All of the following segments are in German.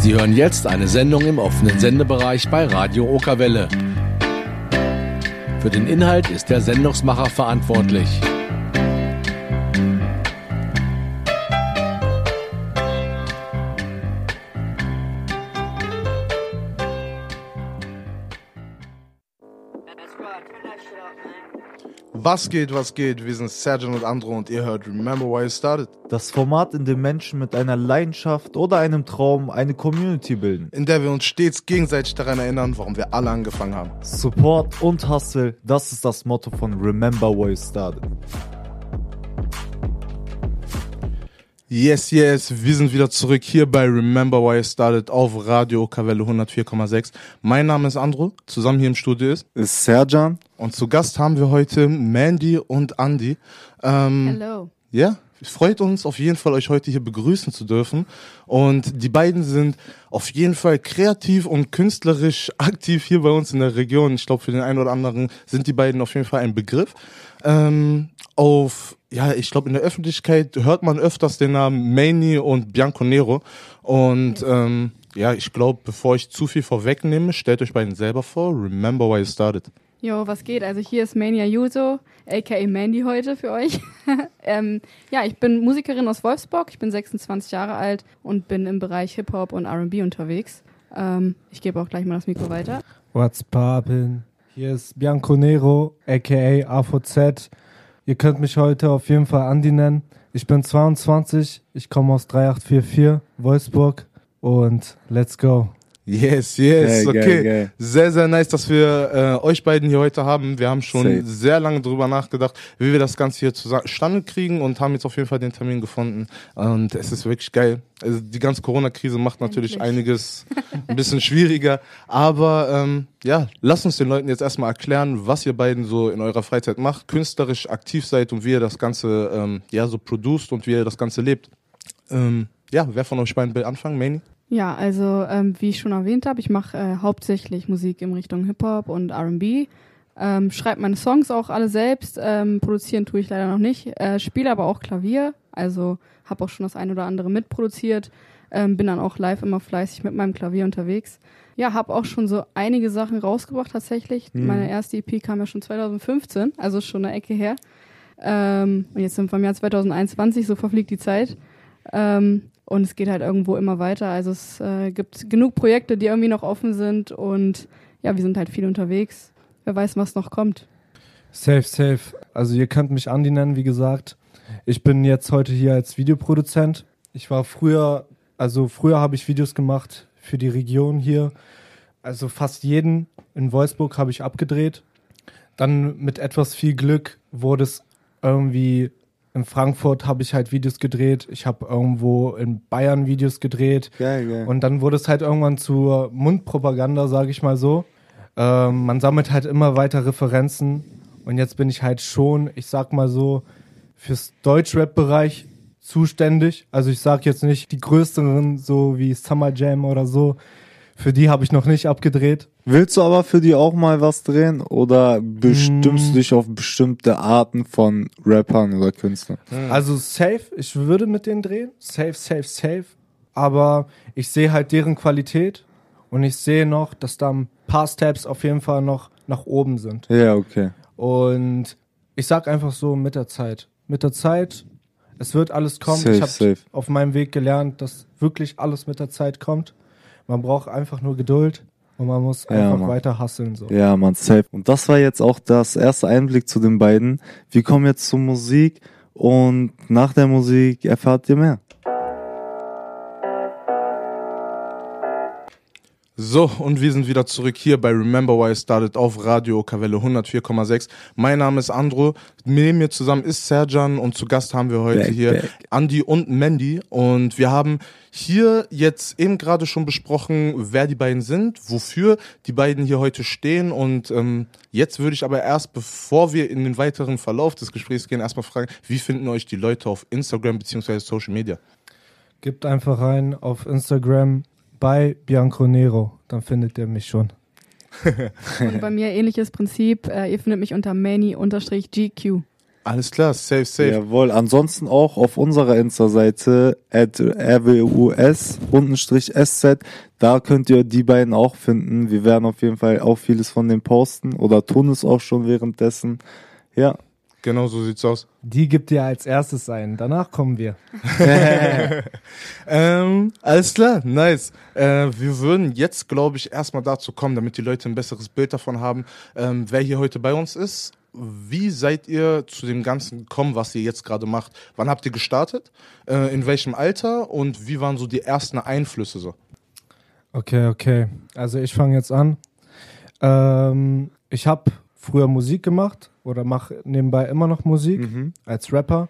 Sie hören jetzt eine Sendung im offenen Sendebereich bei Radio Okerwelle. Für den Inhalt ist der Sendungsmacher verantwortlich. Was geht, was geht? Wir sind Sergeant und Andro und ihr hört Remember Why You Started. Das Format, in dem Menschen mit einer Leidenschaft oder einem Traum eine Community bilden. In der wir uns stets gegenseitig daran erinnern, warum wir alle angefangen haben. Support und Hustle, das ist das Motto von Remember Why You Started. Yes, yes, wir sind wieder zurück hier bei Remember Why You Started auf Radio Kavelle 104,6. Mein Name ist Andro, zusammen hier im Studio ist Ist Serjan? und zu Gast haben wir heute Mandy und Andy. Ähm, Hello. Ja, es freut uns auf jeden Fall, euch heute hier begrüßen zu dürfen. Und die beiden sind auf jeden Fall kreativ und künstlerisch aktiv hier bei uns in der Region. Ich glaube, für den einen oder anderen sind die beiden auf jeden Fall ein Begriff. Ähm, auf, ja, ich glaube, in der Öffentlichkeit hört man öfters den Namen Manny und Bianco Nero. Und ähm, ja, ich glaube, bevor ich zu viel vorwegnehme, stellt euch beiden selber vor. Remember why you started. Jo, was geht? Also hier ist Mania Yuso, aka Mandy heute für euch. ähm, ja, ich bin Musikerin aus Wolfsburg, ich bin 26 Jahre alt und bin im Bereich Hip-Hop und R&B unterwegs. Ähm, ich gebe auch gleich mal das Mikro weiter. What's poppin'? Hier ist Bianco Nero, aka AVZ. Ihr könnt mich heute auf jeden Fall Andi nennen. Ich bin 22, ich komme aus 3844, Wolfsburg und let's go. Yes, yes, Geil, okay. geil, geil. Sehr, sehr nice, dass wir äh, euch beiden hier heute haben. Wir haben schon Safe. sehr lange drüber nachgedacht, wie wir das Ganze hier zustande kriegen und haben jetzt auf jeden Fall den Termin gefunden. Und es ist wirklich geil. Also die ganze Corona-Krise macht natürlich Endlich. einiges ein bisschen schwieriger. Aber ähm, ja, lasst uns den Leuten jetzt erstmal erklären, was ihr beiden so in eurer Freizeit macht, künstlerisch aktiv seid und wie ihr das Ganze ähm, ja so produced und wie ihr das Ganze lebt. Ähm, ja, wer von euch beiden will anfangen? Manny? Ja, also ähm, wie ich schon erwähnt habe, ich mache äh, hauptsächlich Musik in Richtung Hip-Hop und R&B. Ähm, schreibe meine Songs auch alle selbst, ähm, produzieren tue ich leider noch nicht, äh, spiele aber auch Klavier, also habe auch schon das ein oder andere mitproduziert, ähm, bin dann auch live immer fleißig mit meinem Klavier unterwegs. Ja, habe auch schon so einige Sachen rausgebracht tatsächlich. Meine erste EP kam ja schon 2015, also schon eine Ecke her. Ähm, und jetzt sind wir im Jahr 2021, so verfliegt die Zeit. Ähm, und es geht halt irgendwo immer weiter. Also es äh, gibt genug Projekte, die irgendwie noch offen sind und ja, wir sind halt viel unterwegs. Wer weiß, was noch kommt. Safe, safe. Also ihr könnt mich Andi nennen, wie gesagt. Ich bin jetzt heute hier als Videoproduzent. Ich war früher, also früher habe ich Videos gemacht für die Region hier. Also fast jeden in Wolfsburg habe ich abgedreht. Dann mit etwas viel Glück wurde es irgendwie in Frankfurt habe ich halt Videos gedreht. Ich habe irgendwo in Bayern Videos gedreht. Geil, geil. Und dann wurde es halt irgendwann zur Mundpropaganda, sage ich mal so. Ähm, man sammelt halt immer weiter Referenzen. Und jetzt bin ich halt schon, ich sag mal so, fürs Deutschrap-Bereich zuständig. Also ich sag jetzt nicht die größeren, so wie Summer Jam oder so. Für die habe ich noch nicht abgedreht. Willst du aber für die auch mal was drehen oder bestimmst Mm. du dich auf bestimmte Arten von Rappern oder Künstlern? Also safe, ich würde mit denen drehen. Safe, safe, safe. Aber ich sehe halt deren Qualität und ich sehe noch, dass da ein paar Steps auf jeden Fall noch nach oben sind. Ja, okay. Und ich sag einfach so mit der Zeit. Mit der Zeit, es wird alles kommen. Safe, ich habe auf meinem Weg gelernt, dass wirklich alles mit der Zeit kommt. Man braucht einfach nur Geduld und man muss Ja, einfach Mann. weiter hasseln. So. Ja, man, safe. Und das war jetzt auch das erste Einblick zu den beiden. Wir kommen jetzt zur Musik und nach der Musik erfahrt ihr mehr. So, und wir sind wieder zurück hier bei Remember Why I Started auf Radio Kavelle 104,6. Mein Name ist Andro. Neben mir zusammen ist Serjan und zu Gast haben wir heute Back, hier back. Andy und Mandy. Und wir haben hier jetzt eben gerade schon besprochen, wer die beiden sind, wofür die beiden hier heute stehen. Und ähm, jetzt würde ich aber erst, bevor wir in den weiteren Verlauf des Gesprächs gehen, erstmal fragen, wie finden euch die Leute auf Instagram beziehungsweise Social Media? Gebt einfach rein auf Instagram bei Bianco Nero, dann findet ihr mich schon. Und bei mir ähnliches Prinzip. Äh, ihr findet mich unter Mani-GQ. Alles klar, safe, safe. Jawohl. Ansonsten auch auf unserer Insta-Seite at rwus-sz. Da könnt ihr die beiden auch finden. Wir werden auf jeden Fall auch vieles von dem posten oder tun es auch schon währenddessen. Ja. Genau so sieht's aus. Die gibt dir als erstes ein. Danach kommen wir. Ähm, alles klar, nice. Äh, wir würden jetzt, glaube ich, erstmal dazu kommen, damit die Leute ein besseres Bild davon haben, ähm, wer hier heute bei uns ist. Wie seid ihr zu dem Ganzen gekommen, was ihr jetzt gerade macht? Wann habt ihr gestartet? Äh, in welchem Alter? Und wie waren so die ersten Einflüsse so? Okay, okay. Also ich fange jetzt an. Ähm, ich habe früher Musik gemacht oder mache nebenbei immer noch Musik Mhm. als Rapper.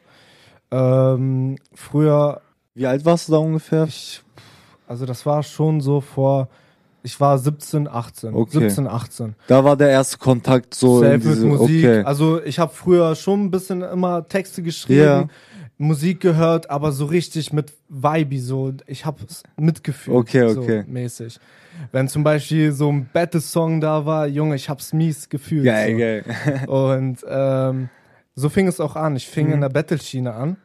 Ähm, früher, Wie alt warst du da ungefähr? ich, also das war schon so vor, ich war 17, 18. Okay. 17, 18. Da war der erste Kontakt so Safe in diese, mit Musik. okay. Also ich habe früher schon ein bisschen immer Texte geschrieben, Ja. Musik gehört, aber so richtig mit Vibe, so ich habe es mitgefühlt. Okay, okay. So mäßig. Wenn zum Beispiel so ein Battle-Song da war, Junge, ich hab's mies gefühlt. Geil, so. geil. Und ähm, so fing es auch an. Ich fing Mhm. in der Battle-Schiene an,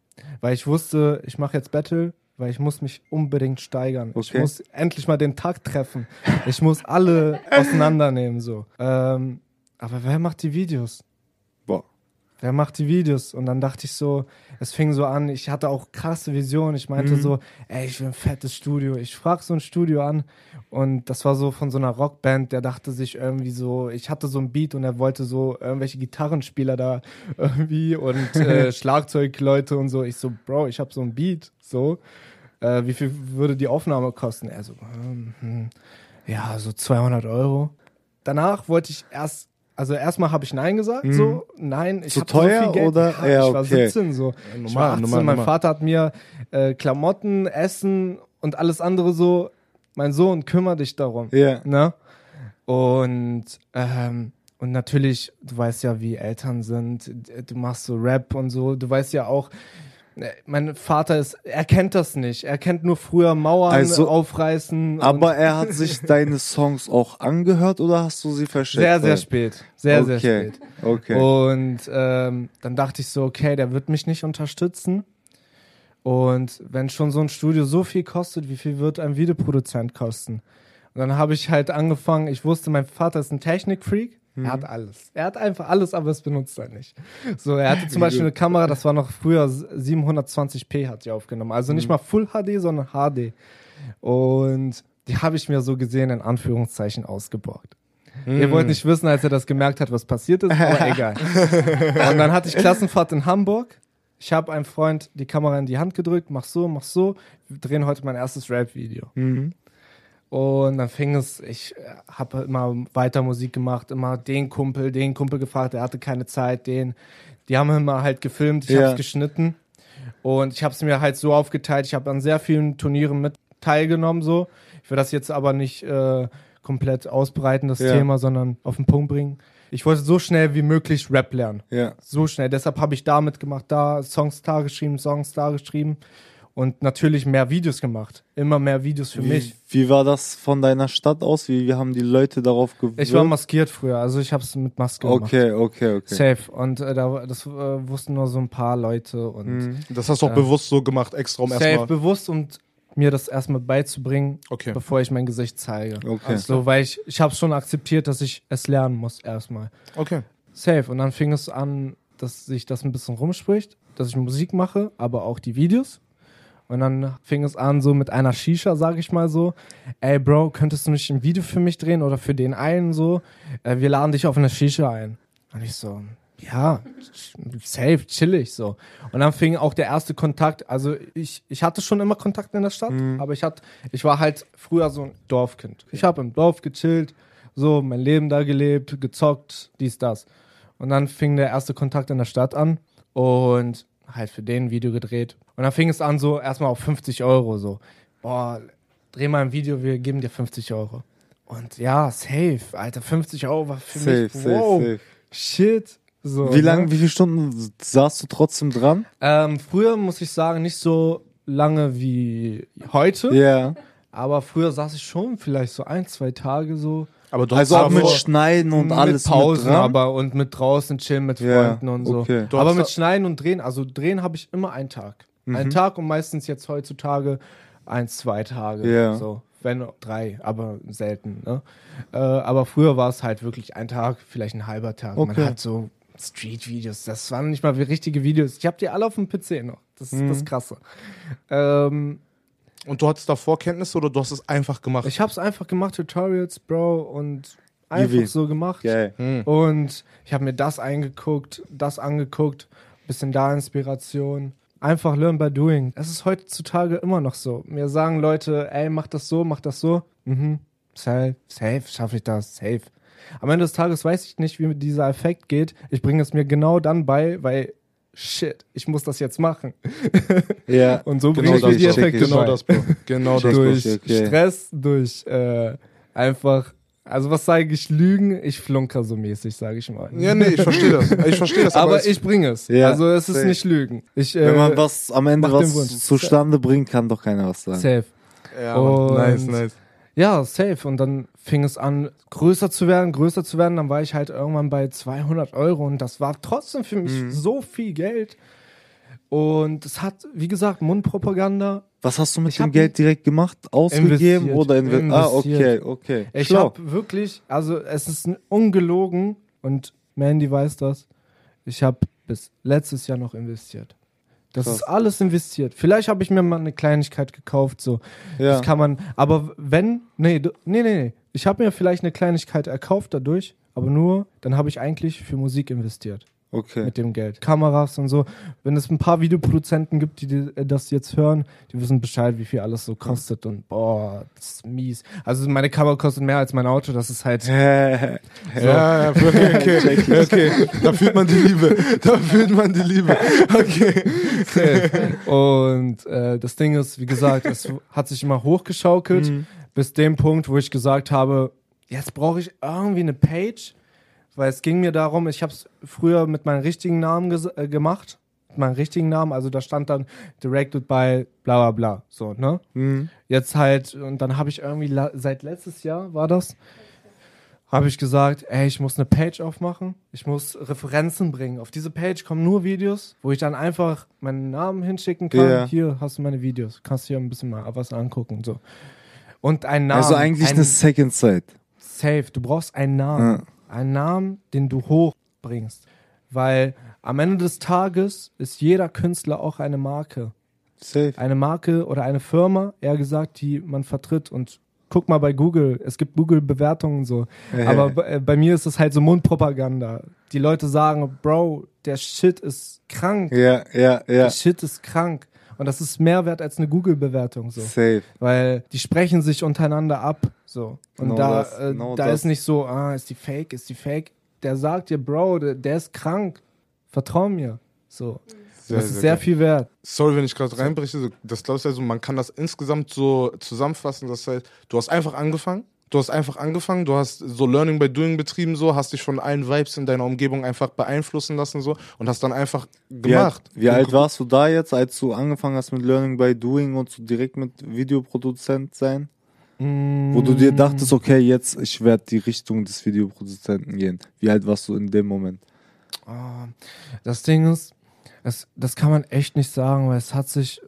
weil ich wusste, ich mache jetzt Battle, weil ich muss mich unbedingt steigern. Ich Okay. muss endlich mal den Takt treffen. Ich muss alle auseinandernehmen so. Ähm, aber wer macht die Videos? Wer macht die Videos? Und dann dachte ich so, es fing so an, ich hatte auch krasse Visionen. Ich meinte Mhm. so, ey, ich will ein fettes Studio. Ich frag so ein Studio an und das war so von so einer Rockband, der dachte sich irgendwie so, ich hatte so ein Beat und er wollte so irgendwelche Gitarrenspieler da irgendwie und äh, Schlagzeugleute und so. Ich so, Bro, ich habe so ein Beat, so. Äh, wie viel würde die Aufnahme kosten? Er so, hm, hm, ja, so 200 Euro. Danach wollte ich erst, also erstmal habe ich Nein gesagt, so, nein, ich Zu hab teuer so viel Geld. oder? Ja, Ja, ich war okay. 17 so. Ja, ich war 18, normal, mein normal. Vater hat mir äh, Klamotten, Essen und alles andere so, mein Sohn, kümmere dich darum. Ja. Ne? Und, ähm, und natürlich, du weißt ja, wie Eltern sind, du machst so Rap und so, du weißt ja auch, mein Vater ist, er kennt das nicht. Er kennt nur früher Mauern Also- aufreißen. Aber er hat sich deine Songs auch angehört oder hast du sie versteckt? sehr, sehr spät. Sehr, okay. sehr spät. Okay. Und ähm, dann dachte ich so, okay, der wird mich nicht unterstützen. Und wenn schon so ein Studio so viel kostet, wie viel wird ein Videoproduzent kosten? Und dann habe ich halt angefangen, ich wusste, mein Vater ist ein Technikfreak. Er hat alles. Er hat einfach alles, aber es benutzt er nicht. So, er hatte zum Beispiel eine Kamera, das war noch früher 720p hat die aufgenommen. Also nicht mal Full HD, sondern HD. Und die habe ich mir so gesehen, in Anführungszeichen, ausgeborgt. Ihr wollt nicht wissen, als er das gemerkt hat, was passiert ist, aber egal. Und dann hatte ich Klassenfahrt in Hamburg. Ich habe einem Freund die Kamera in die Hand gedrückt, mach so, mach so. Wir drehen heute mein erstes Rap-Video. Mhm. Und dann fing es, ich habe immer weiter Musik gemacht, immer den Kumpel, den Kumpel gefragt, der hatte keine Zeit, den. Die haben immer halt gefilmt, ich Ja. habe es geschnitten. Und ich habe es mir halt so aufgeteilt, ich habe an sehr vielen Turnieren mit teilgenommen, so. Ich will das jetzt aber nicht äh, komplett ausbreiten, das Ja. Thema, sondern auf den Punkt bringen. Ich wollte so schnell wie möglich Rap lernen. Ja. So schnell. Deshalb habe ich da mitgemacht, da Songs da geschrieben, Songs da geschrieben und natürlich mehr Videos gemacht. Immer mehr Videos für Wie, mich. wie war das von deiner Stadt aus? Wie, wie haben die Leute darauf gewirkt? Ich war maskiert früher, also ich habe es mit Maske gemacht. Okay, okay, okay. Safe. Und äh, da, das äh, wussten nur so ein paar Leute und Mhm. Das hast du auch Ja. bewusst so gemacht, extra um safe erstmal. bewusst und mir das erstmal beizubringen, Okay. bevor ich mein Gesicht zeige. Okay. So, weil ich, ich habe schon akzeptiert, dass ich es lernen muss erstmal. Okay. Safe. Und dann fing es an, dass sich das ein bisschen rumspricht, dass ich Musik mache, aber auch die Videos. Und dann fing es an, so mit einer Shisha, sag ich mal so. Ey, Bro, könntest du nicht ein Video für mich drehen oder für den einen so? Äh, wir laden dich auf eine Shisha ein. Und ich so, ja, safe, chillig so. Und dann fing auch der erste Kontakt. Also ich, ich hatte schon immer Kontakt in der Stadt, aber ich hatte, ich war halt früher so ein Dorfkind. Ich habe im Dorf gechillt, so mein Leben da gelebt, gezockt, dies, das. Und dann fing der erste Kontakt in der Stadt an und halt für den Video gedreht. Und dann fing es an so erstmal auf 50 Euro so. Boah, dreh mal ein Video, wir geben dir 50 Euro. Und ja, safe, Alter, 50 Euro war für Safe, mich, safe, wow, safe. shit. So, Wie ne? lange, wie viele Stunden saßt du trotzdem dran? Ähm, früher muss ich sagen, nicht so lange wie heute. Ja. Aber früher saß ich schon vielleicht so ein, zwei Tage so. Aber du Also hast auch mit Schneiden und alles mit Pausen, mit dran? aber und mit draußen chillen mit Freunden und so. okay. Aber mit Schneiden und Drehen, also Drehen habe ich immer einen Tag. Mhm. Einen Tag und meistens jetzt heutzutage eins, zwei Tage. Ja. So, wenn drei, aber selten. Ne? Äh, aber früher war es halt wirklich ein Tag, vielleicht ein halber Tag. Man Okay. hat so Street-Videos, das waren nicht mal richtige Videos. Ich habe die alle auf dem PC noch. Das ist Mhm. das Krasse. Ähm, Und du hattest davor Kenntnisse oder du hast es einfach gemacht? ich habe es einfach gemacht, Tutorials, Bro, und einfach Easy. so gemacht. Geil. Hm. Und ich habe mir das eingeguckt, das angeguckt, bisschen da Inspiration. Einfach learn by doing. Es ist heutzutage immer noch so. Mir sagen Leute, ey, mach das so, mach das so. Mhm. Safe, safe, schaffe ich das, safe. Am Ende des Tages weiß ich nicht, wie dieser Effekt geht. Ich bringe es mir genau dann bei, weil shit, ich muss das jetzt machen. Ja. Und so Genau bringe ich mir das, die. Effekte Genau bei. das, Bro. Genau das, durch okay. Stress, durch äh, einfach, also was sage ich, Lügen, ich flunker so mäßig, sage ich mal. Ja, nee, ich verstehe das. Ich verstehe das. aber es- ich bringe es. Ja, also es ist safe. nicht Lügen. Ich, Wenn man äh, was am Ende was zustande bringt, kann doch keiner was sagen. safe. Ja. Und- nice, nice. Ja, safe. Und dann fing es an, größer zu werden, größer zu werden. Dann war ich halt irgendwann bei 200 Euro und das war trotzdem für mich Mhm. so viel Geld. Und es hat, wie gesagt, Mundpropaganda. Was hast du mit Ich dem Geld direkt gemacht? Ausgegeben Investiert. oder investiert? Ah, okay, okay. Ich habe wirklich, also es ist ungelogen und Mandy weiß das. Ich habe bis letztes Jahr noch investiert. Das Krass. ist alles investiert. Vielleicht habe ich mir mal eine Kleinigkeit gekauft, so. ja. Das kann man, aber wenn, nee, nee, nee, nee. Ich habe mir vielleicht eine Kleinigkeit erkauft dadurch, aber nur, dann habe ich eigentlich für Musik investiert okay. mit dem Geld. Kameras und so. Wenn es ein paar Videoproduzenten gibt, die, äh, das jetzt hören, die wissen Bescheid, wie viel alles so kostet und boah, das ist mies. Also meine Kamera kostet mehr als mein Auto, das ist halt. Ja, ja, okay, okay, okay. Da fühlt man die Liebe. Da fühlt man die Liebe. Okay. Und äh, das Ding ist, wie gesagt, es hat sich immer hochgeschaukelt Mhm. bis dem Punkt, wo ich gesagt habe, jetzt brauche ich irgendwie eine Page, weil es ging mir darum, ich habe es früher mit meinem richtigen Namen äh, gemacht, mit meinem richtigen Namen, also da stand dann directed by bla bla bla, so, ne? Mhm. Jetzt halt, und dann habe ich irgendwie, seit letztes Jahr war das, habe ich gesagt, ey, ich muss eine Page aufmachen, ich muss Referenzen bringen. Auf diese Page kommen nur Videos, wo ich dann einfach meinen Namen hinschicken kann. Ja. Hier hast du meine Videos, kannst dir ein bisschen mal was angucken. So. Und ein Namen. Also eigentlich ein eine Second Side. Safe, du brauchst einen Namen. Einen Namen, den du hochbringst. Weil am Ende des Tages ist jeder Künstler auch eine Marke Safe. eine Marke oder eine Firma, eher gesagt, die man vertritt und guck mal bei Google, es gibt Google-Bewertungen so. Aber bei, äh, bei mir ist es halt so Mundpropaganda. Die Leute sagen, Bro, der Shit ist krank. Ja, ja, ja. Der Shit ist krank. Und das ist mehr wert als eine Google-Bewertung so. Safe. Weil die sprechen sich untereinander ab. So. Und Genau da, das, äh, genau da das. ist nicht so, ah, ist die fake, ist die fake. Der sagt dir, Bro, der, der ist krank. Vertrau mir. So. Sehr, das ist sehr sehr viel wert. Sorry, wenn ich gerade reinbreche. so, Das glaube ich also, man kann das insgesamt so zusammenfassen. Das heißt, du hast einfach angefangen. Du hast einfach angefangen, du hast so Learning by Doing betrieben, so, hast dich von allen Vibes in deiner Umgebung einfach beeinflussen lassen, so, und hast dann einfach Wie gemacht. wie alt warst du da jetzt, als du angefangen hast mit Learning by Doing und so direkt mit Videoproduzent sein? Wo du dir dachtest, okay, jetzt ich werde die Richtung des Videoproduzenten gehen. Wie alt warst du in dem Moment? Ah, Das Ding ist, es, das kann man echt nicht sagen, weil es hat sich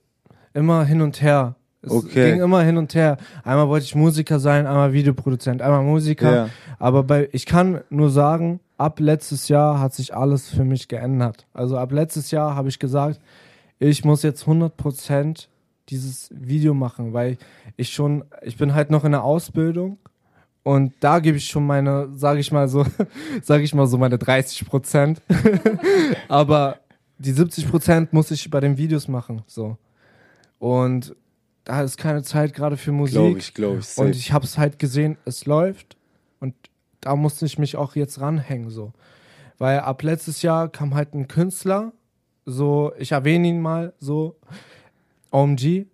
immer hin und her. Es Okay. ging immer hin und her. Einmal wollte ich Musiker sein, einmal Videoproduzent, einmal Musiker. Ja. Aber bei, ich kann nur sagen, ab letztes Jahr hat sich alles für mich geändert. Also ab letztes Jahr habe ich gesagt, ich muss jetzt 100% dieses Video machen, weil ich schon, ich bin halt noch in der Ausbildung und da gebe ich schon meine, sage ich mal so, sage ich mal so meine 30%. Aber die 70% muss ich bei den Videos machen, so. Und da ist keine Zeit gerade für Musik. Glaube ich, glaube ich. Safe. Und ich habe es halt gesehen, es läuft. Und da musste ich mich auch jetzt ranhängen, so. Weil ab letztes Jahr kam halt ein Künstler, so, ich erwähne ihn mal, so, OMG.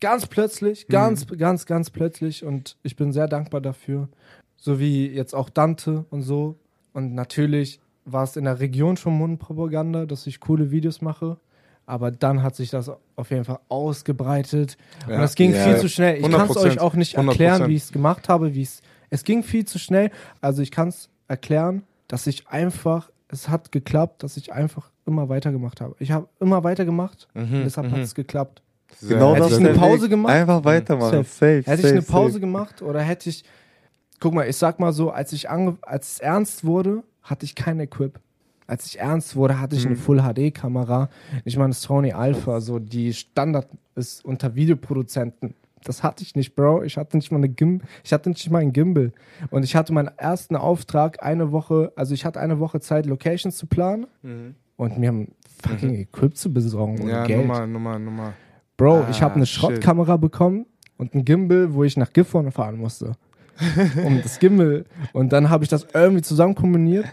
Ganz plötzlich, ganz, ganz, ganz plötzlich. Und ich bin sehr dankbar dafür. So wie jetzt auch Dante und so. Und natürlich war es in der Region schon Mundpropaganda, dass ich coole Videos mache. Aber dann hat sich das auf jeden Fall ausgebreitet. und Ja. das ging Ja. viel zu schnell. Ich kann es 100%, euch auch nicht erklären, 100%. wie ich es gemacht habe, wie ich es Es ging viel zu schnell. Also ich kann es erklären, dass ich einfach, es hat geklappt, dass ich einfach immer weitergemacht habe. Ich habe immer weitergemacht Mhm, und deshalb mhm. hat es geklappt. Genau Hätte das ich ist eine Pause gemacht? Einfach weitermachen. Safe. Safe. Hätte safe, ich eine Pause safe. gemacht oder hätte ich, guck mal, ich sag mal so, als ich ange als es ernst wurde, hatte ich kein Equip. Als ich ernst wurde, hatte ich eine Full HD Kamera. Ich meine Sony Alpha, so die Standard ist unter Videoproduzenten. Das hatte ich nicht, Bro. Ich hatte nicht mal eine Gim ich hatte nicht mal einen Gimbal. Und ich hatte meinen ersten Auftrag eine Woche, also ich hatte eine Woche Zeit, Locations zu planen und mir ein fucking Equip zu besorgen ohne Ja, Geld. Nummer, Nummer, Nummer. Bro, ich Ah, habe eine. Schrottkamera bekommen und ein Gimbal, wo ich nach Gifhorn fahren musste. um das Gimbal. Und dann habe ich das irgendwie zusammen kombiniert.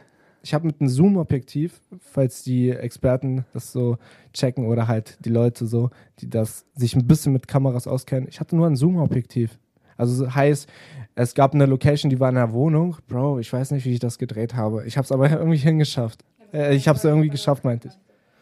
Ich habe mit einem Zoom-Objektiv, falls die Experten das so checken oder halt die Leute so, die das sich ein bisschen mit Kameras auskennen. Ich hatte nur ein Zoom-Objektiv. Also so heißt, es gab eine Location, die war in der Wohnung. Bro, ich weiß nicht, wie ich das gedreht habe. Ich habe es aber irgendwie hingeschafft. Äh, ich habe es irgendwie geschafft, meinte ich.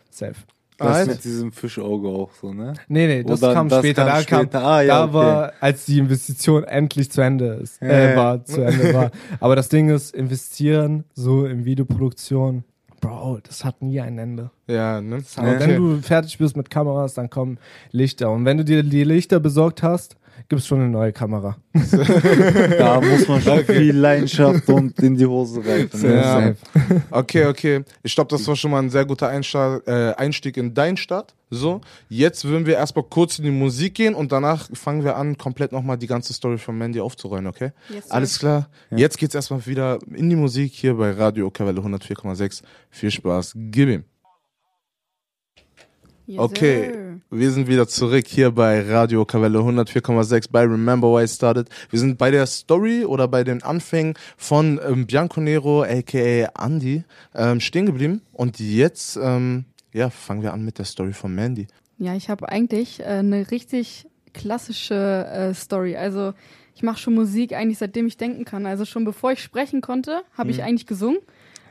Safe. Das Alter. mit diesem Fischauge auch so, ne? Nee, nee, das Oder kam das später. kam da kam, später. Ah, ja, da okay. war, als die Investition endlich zu Ende ist, äh, war, zu Ende war. Aber das Ding ist, investieren so in Videoproduktion, Bro, das hat nie ein Ende. Ja, ne? Aber Ja. wenn du fertig bist mit Kameras, dann kommen Lichter. Und wenn du dir die Lichter besorgt hast, gibt's schon eine neue Kamera. Da muss man schon viel Leidenschaft und in die Hose reifen. ne? Ja. Okay, okay. Ich glaube, das war schon mal ein sehr guter Einsta äh, Einstieg in dein Start. So, jetzt würden wir erstmal kurz in die Musik gehen und danach fangen wir an, komplett nochmal die ganze Story von Mandy aufzurollen, okay? Yes. Alles klar. Jetzt geht's erstmal wieder in die Musik hier bei Radio Okawelle 104,6. Viel Spaß. Gib ihm. Yes, Okay, sir. wir sind wieder zurück hier bei Radio Kavelle 104,6 bei Remember Why I Started. Wir sind bei der Story oder bei den Anfängen von ähm, Bianco Nero, aka Andy, ähm, stehen geblieben. Und jetzt, ähm, ja, fangen wir an mit der Story von Mandy. Ja, ich habe eigentlich äh, eine richtig klassische äh, Story. Also ich mache schon Musik eigentlich seitdem ich denken kann. Also schon bevor ich sprechen konnte, habe ich eigentlich gesungen.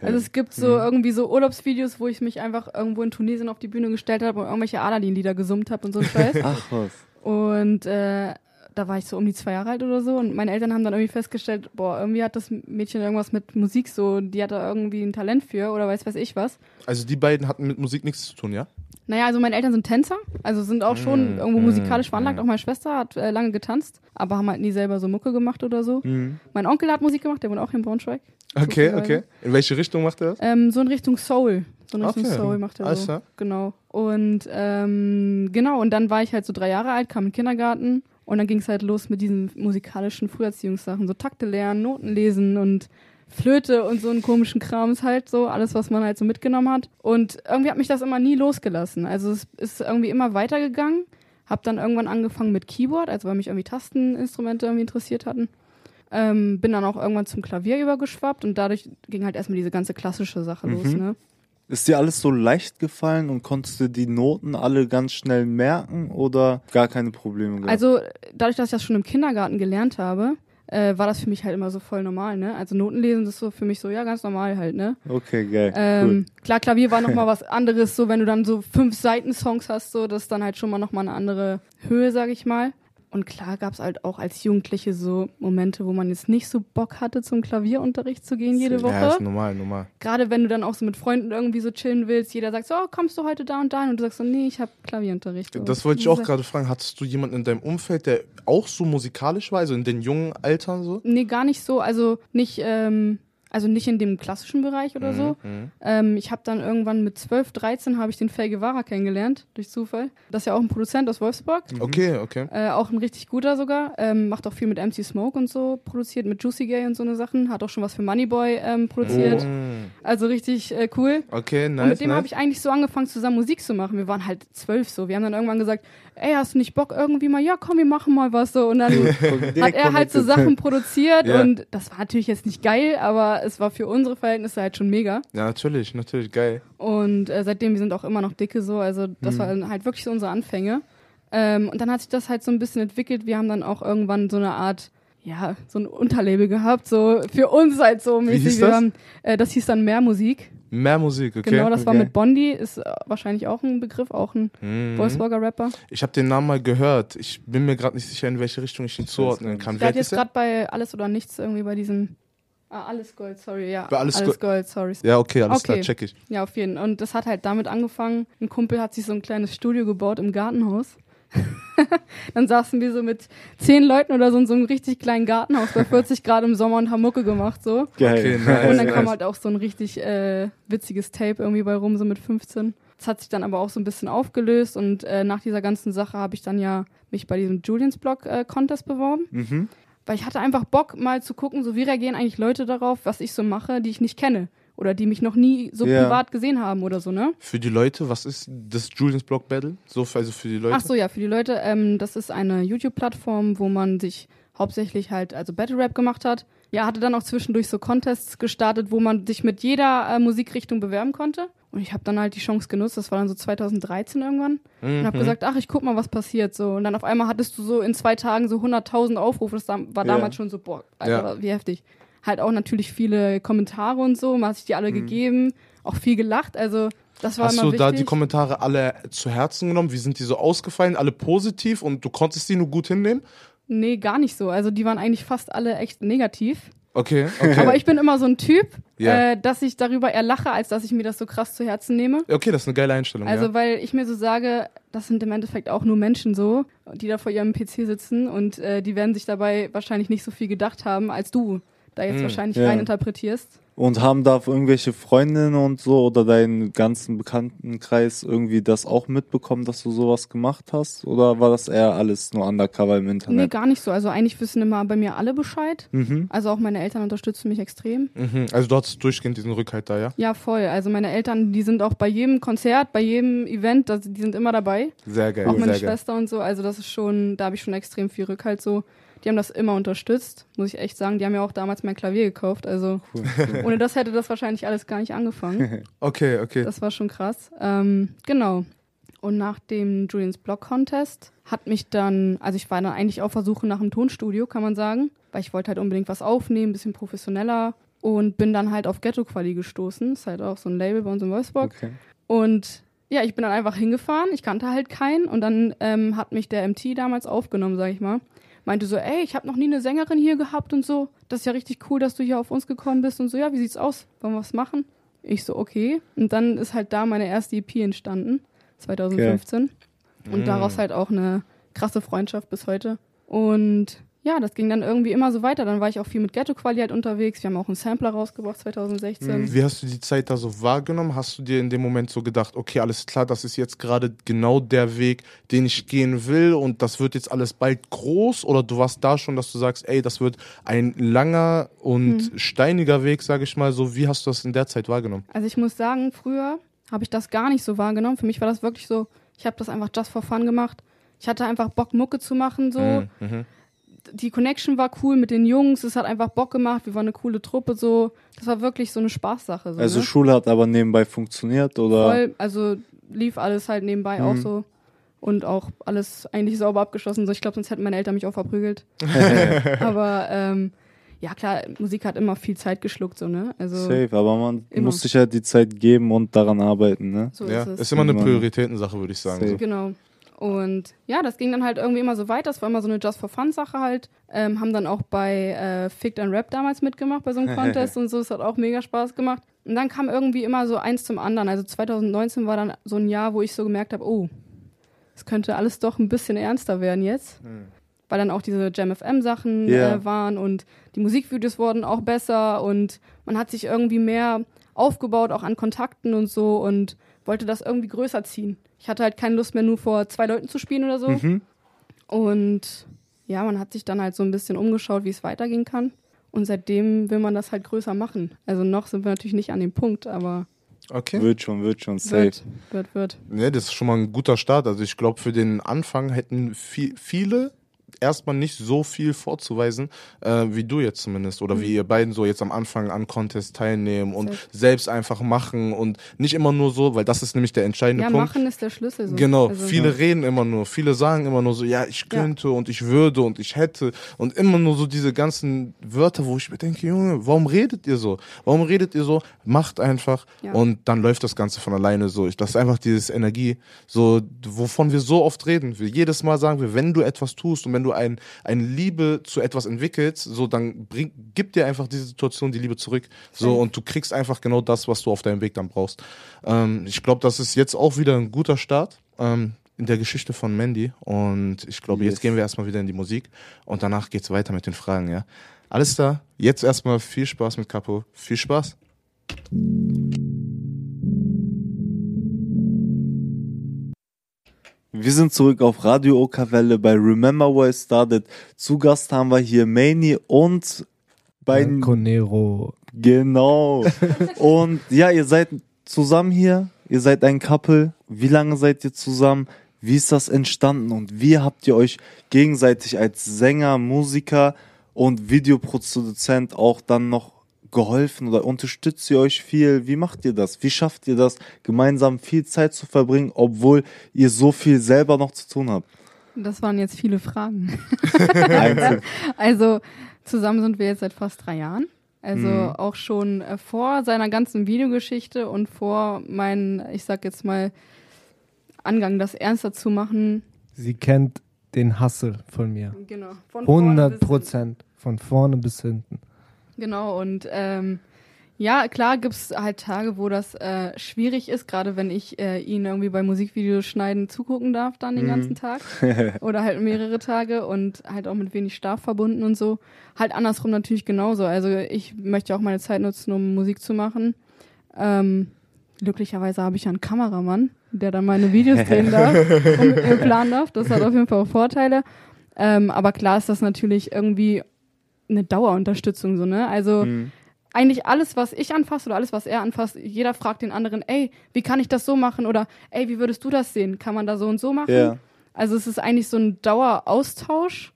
Also es gibt so irgendwie so Urlaubsvideos, wo ich mich einfach irgendwo in Tunesien auf die Bühne gestellt habe und irgendwelche Aladdin-Lieder gesummt habe und so ein Scheiß. Ach was. Und äh, da war ich so um die zwei Jahre alt oder so und meine Eltern haben dann irgendwie festgestellt, boah, irgendwie hat das Mädchen irgendwas mit Musik so, die hat da irgendwie ein Talent für oder weiß weiß ich was. Also die beiden hatten mit Musik nichts zu tun, ja? Naja, also meine Eltern sind Tänzer, also sind auch schon Mm, irgendwo mm, musikalisch veranlagt. mm. Auch meine Schwester hat äh, lange getanzt, aber haben halt nie selber so Mucke gemacht oder so. Mhm. Mein Onkel hat Musik gemacht, der wohnt auch hier in Braunschweig. Okay, okay. In welche Richtung macht er das? Ähm, so in Richtung Soul. So in Richtung Okay. Soul macht er Alles so. klar. Genau. Und ähm, genau, und dann war ich halt so drei Jahre alt, kam in den Kindergarten und dann ging es halt los mit diesen musikalischen Früherziehungssachen, so Takte lernen, Noten lesen und Flöte und so einen komischen Krams halt so, alles, was man halt so mitgenommen hat. Und irgendwie hat mich das immer nie losgelassen. Also es ist irgendwie immer weitergegangen. Hab dann irgendwann angefangen mit Keyboard, also weil mich irgendwie Tasteninstrumente irgendwie interessiert hatten. Ähm, bin dann auch irgendwann zum Klavier übergeschwappt und dadurch ging halt erstmal diese ganze klassische Sache los, Mhm. ne? Ist dir alles so leicht gefallen und konntest du die Noten alle ganz schnell merken oder gar keine Probleme gehabt? Also dadurch, dass ich das schon im Kindergarten gelernt habe, äh, war das für mich halt immer so voll normal, ne? Also Notenlesen ist so für mich so, ja, ganz normal halt, ne? Okay, geil. Ähm, Klar, Klavier war nochmal was anderes, so wenn du dann so fünf Seiten-Songs hast, so, das ist dann halt schon mal nochmal eine andere Höhe, sag ich mal. Und klar gab's halt auch als Jugendliche so Momente, wo man jetzt nicht so Bock hatte, zum Klavierunterricht zu gehen jede Ja, Woche. ist normal, normal. Gerade wenn du dann auch so mit Freunden irgendwie so chillen willst, jeder sagt so, oh, kommst du heute da und da hin? und du sagst so, nee, ich habe Klavierunterricht. So. Das wollte ich auch gerade fragen. Hattest du jemanden in deinem Umfeld, der auch so musikalisch war, also in den jungen Altern so? Nee, gar nicht so. Also nicht, ähm, also nicht in dem klassischen Bereich oder so. Mhm. Ähm, ich habe dann irgendwann mit 12, 13 habe ich den Faye Guevara kennengelernt, durch Zufall. Das ist ja auch ein Produzent aus Wolfsburg. Okay, okay. Äh, auch ein richtig guter sogar. Ähm, macht auch viel mit MC Smoke und so, produziert mit Juicy Gay und so eine Sachen. Hat auch schon was für Moneyboy ähm, produziert. Mhm. Also richtig äh, cool. Okay, nice. und mit dem nice. habe ich eigentlich so angefangen, zusammen Musik zu machen. Wir waren halt zwölf so. Wir haben dann irgendwann gesagt, ey, hast du nicht Bock irgendwie mal? Ja, komm, wir machen mal was so. Und dann hat er halt so Sachen produziert Ja. und das war natürlich jetzt nicht geil, aber es war für unsere Verhältnisse halt schon mega. Ja, natürlich, natürlich, geil. Und äh, seitdem, wir sind auch immer noch dicke so, also das Mhm. waren halt wirklich so unsere Anfänge. Ähm, und dann hat sich das halt so ein bisschen entwickelt. Wir haben dann auch irgendwann so eine Art, ja, so ein Unterlabel gehabt, so für uns halt so mäßig. hieß Wir das? Haben, äh, das hieß dann Mehr Musik. Mehr Musik, okay. Genau, das war Okay. mit Bondi, ist äh, wahrscheinlich auch ein Begriff, auch ein Mhm. Wolfsburger Rapper. Ich habe den Namen mal gehört. Ich bin mir gerade nicht sicher, in welche Richtung ich ihn zuordnen kann. Der hat jetzt gerade bei Alles oder Nichts irgendwie bei diesem. Ah, Alles Gold, sorry, ja. Bei Alles Gold. Gold, sorry. Ja, okay, alles Okay. klar, check ich. Ja, auf jeden Fall. Und das hat halt damit angefangen. Ein Kumpel hat sich so ein kleines Studio gebaut im Gartenhaus. dann saßen wir so mit zehn Leuten oder so in so einem richtig kleinen Gartenhaus bei 40 Grad im Sommer und haben Mucke gemacht so. Geil. Okay, nice. Und dann kam nice. halt auch so ein richtig äh, witziges Tape irgendwie bei rum, so mit 15. Das hat sich dann aber auch so ein bisschen aufgelöst und äh, nach dieser ganzen Sache habe ich dann ja mich bei diesem Julians Blog äh, Contest beworben. Mhm. Weil ich hatte einfach Bock, mal zu gucken, so wie reagieren eigentlich Leute darauf, was ich so mache, die ich nicht kenne. Oder die mich noch nie so Ja. privat gesehen haben oder so, ne? Für die Leute, was ist das Julians Block Battle? So, also für die Leute. Ach so, ja, für die Leute, ähm, das ist eine YouTube-Plattform, wo man sich hauptsächlich halt, also Battle Rap gemacht hat. Ja, hatte dann auch zwischendurch so Contests gestartet, wo man sich mit jeder äh, Musikrichtung bewerben konnte. Und ich habe dann halt die Chance genutzt, das war dann so 2013 irgendwann. Und Mhm. habe gesagt, ach, ich guck mal, was passiert so. Und dann auf einmal hattest du so in zwei Tagen so 100.000 Aufrufe. Das da- war Ja. damals schon so, boah, Alter, Ja. wie heftig. Halt auch natürlich viele Kommentare und so, man hat sich die alle gegeben, auch viel gelacht. Also das war Hast du wichtig. da die Kommentare alle zu Herzen genommen? Wie sind die so ausgefallen? Alle positiv und du konntest die nur gut hinnehmen? Nee, gar nicht so. Also die waren eigentlich fast alle echt negativ. Okay, okay. Aber ich bin immer so ein Typ, Ja. äh, dass ich darüber eher lache, als dass ich mir das so krass zu Herzen nehme. okay, das ist eine geile Einstellung. Also ja. weil ich mir so sage, das sind im Endeffekt auch nur Menschen so, die da vor ihrem PC sitzen und äh, die werden sich dabei wahrscheinlich nicht so viel gedacht haben, als du da jetzt Hm, wahrscheinlich ja. rein interpretierst. Und haben da irgendwelche Freundinnen und so oder deinen ganzen Bekanntenkreis irgendwie das auch mitbekommen, dass du sowas gemacht hast? Oder war das eher alles nur undercover im Nee, Internet? gar nicht so. Also eigentlich wissen immer bei mir alle Bescheid. mhm. Also auch meine Eltern unterstützen mich extrem. Mhm. Also du hattest durchgehend diesen Rückhalt da, ja? Ja, voll. Also meine Eltern, die sind auch bei jedem Konzert, bei jedem Event, das, die sind immer dabei. Sehr geil, auch meine sehr geil. Schwester und so. Also das ist schon, da habe ich schon extrem viel Rückhalt so. Die haben das immer unterstützt, muss ich echt sagen. Die haben ja auch damals mein Klavier gekauft. Also ohne das hätte das wahrscheinlich alles gar nicht angefangen. Okay, okay. Das war schon krass. Ähm, genau. Und nach dem Julians Blog Contest hat mich dann, also ich war dann eigentlich auf Versuche nach einem Tonstudio, kann man sagen, weil ich wollte halt unbedingt was aufnehmen, ein bisschen professioneller und bin dann halt auf Ghetto Quali gestoßen. Ist halt auch so ein Label bei uns in Wolfsburg. Okay. Und ja, ich bin dann einfach hingefahren. Ich kannte halt keinen. Und dann ähm, hat mich der MT damals aufgenommen, sag ich mal. Meinte so, ey, ich habe noch nie eine Sängerin hier gehabt und so. Das ist ja richtig cool, dass du hier auf uns gekommen bist und so. Ja, wie sieht's aus? Wollen wir was machen? Ich so, okay. Und dann ist halt da meine erste EP entstanden, 2015. Und daraus halt auch eine krasse Freundschaft bis heute. Und ja, das ging dann irgendwie immer so weiter. Dann war ich auch viel mit Ghetto Quali halt unterwegs. Wir haben auch einen Sampler rausgebracht 2016. Wie hast du die Zeit da so wahrgenommen? Hast du dir in dem Moment so gedacht, okay, alles klar, das ist jetzt gerade genau der Weg, den ich gehen will und das wird jetzt alles bald groß? Oder du warst da schon, dass du sagst, ey, das wird ein langer und steiniger Weg, sage ich mal so. Wie hast du das in der Zeit wahrgenommen? Also ich muss sagen, früher habe ich das gar nicht so wahrgenommen. Für mich war das wirklich so, ich habe das einfach just for fun gemacht. Ich hatte einfach Bock, Mucke zu machen, so. Mhm. Die Connection war cool mit den Jungs, es hat einfach Bock gemacht, wir waren eine coole Truppe, so. Das war wirklich so eine Spaßsache, so. Also ne? Schule hat aber nebenbei funktioniert oder? Voll, also lief alles halt nebenbei auch Mhm. so. Und auch alles eigentlich sauber abgeschlossen. So, ich glaube, sonst hätten meine Eltern mich auch verprügelt. Aber ähm, ja klar, Musik hat immer viel Zeit geschluckt, so, ne? Also Safe, aber man Immer. muss sich halt die Zeit geben und daran arbeiten, ne? so Ja, ist es. ist immer eine. Prioritätensache, würde ich sagen. So. Genau. Und ja, das ging dann halt irgendwie immer so weiter. Das war immer so eine Just for Fun Sache halt. Ähm, haben dann auch bei äh, Ficked and Rap damals mitgemacht bei so einem Contest und so. Es hat auch mega Spaß gemacht. Und dann kam irgendwie immer so eins zum anderen. Also 2019 war dann so ein Jahr, wo ich so gemerkt habe, oh, es könnte alles doch ein bisschen ernster werden jetzt. Weil dann auch diese Jam FM Sachen Ja. äh, waren und die Musikvideos wurden auch besser und man hat sich irgendwie mehr aufgebaut, auch an Kontakten und so und wollte das irgendwie größer ziehen. Ich hatte halt keine Lust mehr, nur vor zwei Leuten zu spielen oder so. Mhm. Und ja, man hat sich dann halt so ein bisschen umgeschaut, wie es weitergehen kann. Und seitdem will man das halt größer machen. Also noch sind wir natürlich nicht an dem Punkt, aber Okay. Wird schon, wird schon, safe. wird, wird, wird. Ne, das ist schon mal ein guter Start. Also ich glaube, für den Anfang hätten vi viele erstmal nicht so viel vorzuweisen, äh, wie du jetzt zumindest. Oder Mhm. wie ihr beiden so jetzt am Anfang an Contest teilnehmen und Safe. selbst einfach machen und nicht immer nur so, weil das ist nämlich der entscheidende Ja, Punkt. machen ist der Schlüssel. So. Genau, Also, viele reden immer nur, viele sagen immer nur so, ja, ich Ja. könnte und ich würde und ich hätte und immer nur so diese ganzen Wörter, wo ich mir denke, Junge, warum redet ihr so? Warum redet ihr so? Macht einfach Ja. und dann läuft das Ganze von alleine so. Ich, das ist einfach dieses Energie, so, wovon wir so oft reden. Wir, jedes Mal sagen wir, wenn du etwas tust und wenn du ein, eine Liebe zu etwas entwickelst, so, dann bring, gib dir einfach diese Situation die Liebe zurück. So, und du kriegst einfach genau das, was du auf deinem Weg dann brauchst. Ähm, ich glaube, das ist jetzt auch wieder ein guter Start. Ähm, in der Geschichte von Mandy und ich glaube, Yes. jetzt gehen wir erstmal wieder in die Musik und danach geht's weiter mit den Fragen, ja. Alles da. Jetzt erstmal viel Spaß mit Capo. Viel Spaß. Wir sind zurück auf Radio Okawelle bei Remember Where It Started. Zu Gast haben wir hier Mani und beiden. Conero. Genau. und ja, ihr seid zusammen hier. Ihr seid ein Couple. Wie lange seid ihr zusammen? Wie ist das entstanden? Und wie habt ihr euch gegenseitig als Sänger, Musiker und Videoproduzent auch dann noch geholfen oder unterstützt ihr euch viel? Wie macht ihr das? Wie schafft ihr das, gemeinsam viel Zeit zu verbringen, obwohl ihr so viel selber noch zu tun habt? Das waren jetzt viele Fragen. Also zusammen sind wir jetzt seit fast drei Jahren. Also Mhm. auch schon äh, vor seiner ganzen Videogeschichte und vor meinen, ich sag jetzt mal, Angang, das ernster zu machen. Sie kennt den Hassel von mir. Genau. Von vorne 100 bis hinten. Prozent. Von vorne bis hinten. Genau, und ähm, ja, klar gibt's halt Tage, wo das äh, schwierig ist, gerade wenn ich äh, ihn irgendwie bei Musikvideos schneiden zugucken darf dann den Mhm. ganzen Tag. Oder halt mehrere Tage und halt auch mit wenig Schlaf verbunden und so. Halt andersrum natürlich genauso. Also ich möchte auch meine Zeit nutzen, um Musik zu machen. Ähm, glücklicherweise habe ich ja einen Kameramann, der dann meine Videos drehen darf und mir planen darf. Das hat auf jeden Fall auch Vorteile. Ähm, aber klar ist das natürlich irgendwie eine Dauerunterstützung so, ne? Also Mhm. eigentlich alles, was ich anfasse oder alles, was er anfasst, jeder fragt den anderen, ey, wie kann ich das so machen? Oder ey, wie würdest du das sehen? Kann man da so und so machen? Ja. Also es ist eigentlich so ein Daueraustausch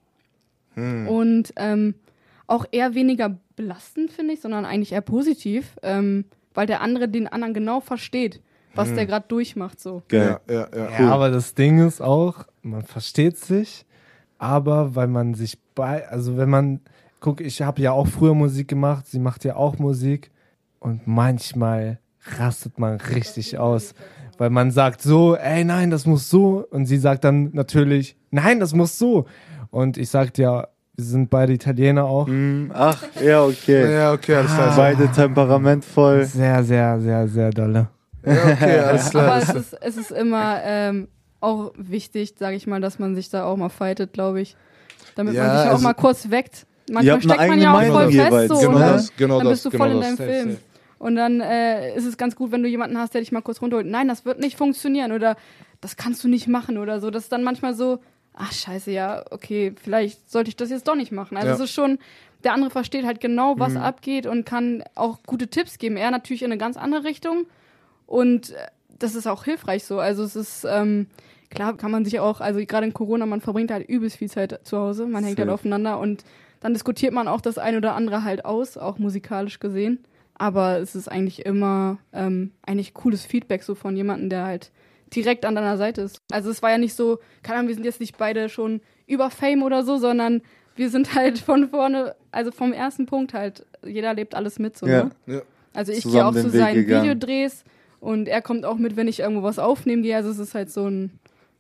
Hm. und ähm, auch eher weniger belastend, finde ich, sondern eigentlich eher positiv, ähm, weil der andere den anderen genau versteht, was Hm. der gerade durchmacht. So. Ja, ja, ja. Ja, aber das Ding ist auch, man versteht sich, aber weil man sich bei, also wenn man, guck, ich habe ja auch früher Musik gemacht, sie macht ja auch Musik und manchmal rastet man richtig aus, weil man sagt so, ey nein, das muss so und sie sagt dann natürlich, nein, das muss so und ich sag ja, wir sind beide Italiener auch, Mhm. Ach, ja, okay. Ja, okay, alles klar. Beide temperamentvoll. sehr, sehr, sehr, sehr dolle. Ja, okay, alles klar. Aber es ist, es ist immer ähm, auch wichtig, sage ich mal, dass man sich da auch mal fightet, glaube ich. Damit Ja, man sich auch also- mal kurz weckt. Manchmal steckt man ja auch voll jeweils. fest so, Genau ne? das, genau dann bist du genau voll in das. deinem Safe, Film. safe. Und dann äh, ist es ganz gut, wenn du jemanden hast, der dich mal kurz runterholt. Nein, das wird nicht funktionieren oder das kannst du nicht machen oder so. Das ist dann manchmal so, ach scheiße, ja, okay, vielleicht sollte ich das jetzt doch nicht machen. Also Ja. es ist schon, der andere versteht halt genau, was Mhm. abgeht und kann auch gute Tipps geben. Er natürlich in eine ganz andere Richtung und äh, das ist auch hilfreich so. Also es ist, ähm, klar kann man sich auch, also gerade in Corona, man verbringt halt übelst viel Zeit zu Hause, man hängt halt Safe. aufeinander und dann diskutiert man auch das ein oder andere halt aus, auch musikalisch gesehen. Aber es ist eigentlich immer ähm, eigentlich cooles Feedback so von jemandem, der halt direkt an deiner Seite ist. Also es war ja nicht so, keine Ahnung, wir sind jetzt nicht beide schon über Fame oder so, sondern wir sind halt von vorne, also vom ersten Punkt halt, jeder lebt alles mit so, Ja. ne? Ja. Also ich gehe auch zu Weg seinen gegangen. Videodrehs und er kommt auch mit, wenn ich irgendwo was aufnehmen gehe. Also es ist halt so ein,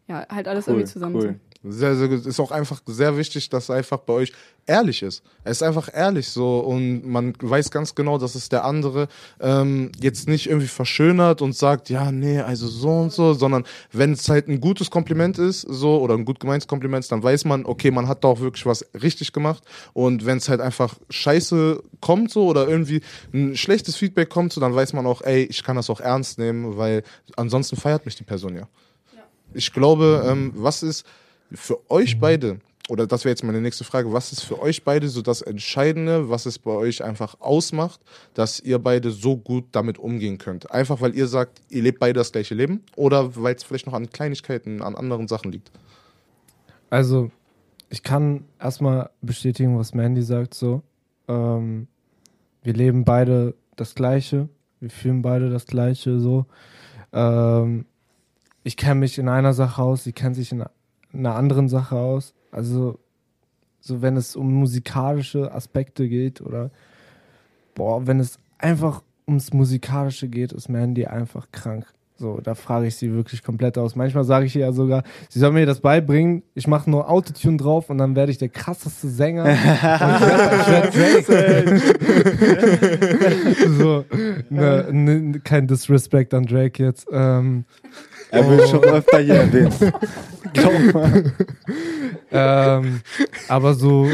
ja, halt alles Cool, irgendwie zusammen. cool. Sehr, sehr gut. Ist auch einfach sehr wichtig, dass einfach bei euch ehrlich ist. Es ist einfach ehrlich so und man weiß ganz genau, dass es der andere ähm, jetzt nicht irgendwie verschönert und sagt, ja, nee, also so und so, sondern wenn es halt ein gutes Kompliment ist, so oder ein gut gemeintes Kompliment dann weiß man, okay, man hat da auch wirklich was richtig gemacht und wenn es halt einfach scheiße kommt so oder irgendwie ein schlechtes Feedback kommt, so, dann weiß man auch, ey, ich kann das auch ernst nehmen, weil ansonsten feiert mich die Person ja. Ich glaube, ähm, was ist für euch beide, oder das wäre jetzt meine nächste Frage, was ist für euch beide so das Entscheidende, was es bei euch einfach ausmacht, dass ihr beide so gut damit umgehen könnt? Einfach weil ihr sagt, ihr lebt beide das gleiche Leben oder weil es vielleicht noch an Kleinigkeiten, an anderen Sachen liegt? Also, ich kann erstmal bestätigen, was Mandy sagt, so. Ähm, wir leben beide das Gleiche, wir fühlen beide das Gleiche, so. Ähm, ich kenne mich in einer Sache aus, sie kennt sich in einer anderen Sache aus. Also, so wenn es um musikalische Aspekte geht oder, boah, wenn es einfach ums Musikalische geht, ist Mandy einfach krank. So, da frage ich sie wirklich komplett aus. Manchmal sage ich ihr ja sogar, sie soll mir das beibringen. Ich mache nur Autotune drauf und dann werde ich der krasseste Sänger. so, ne, ne, kein Disrespect an Drake jetzt. Ähm, Er wird schon öfter hier erwähnt. Glaub mal. ähm, aber so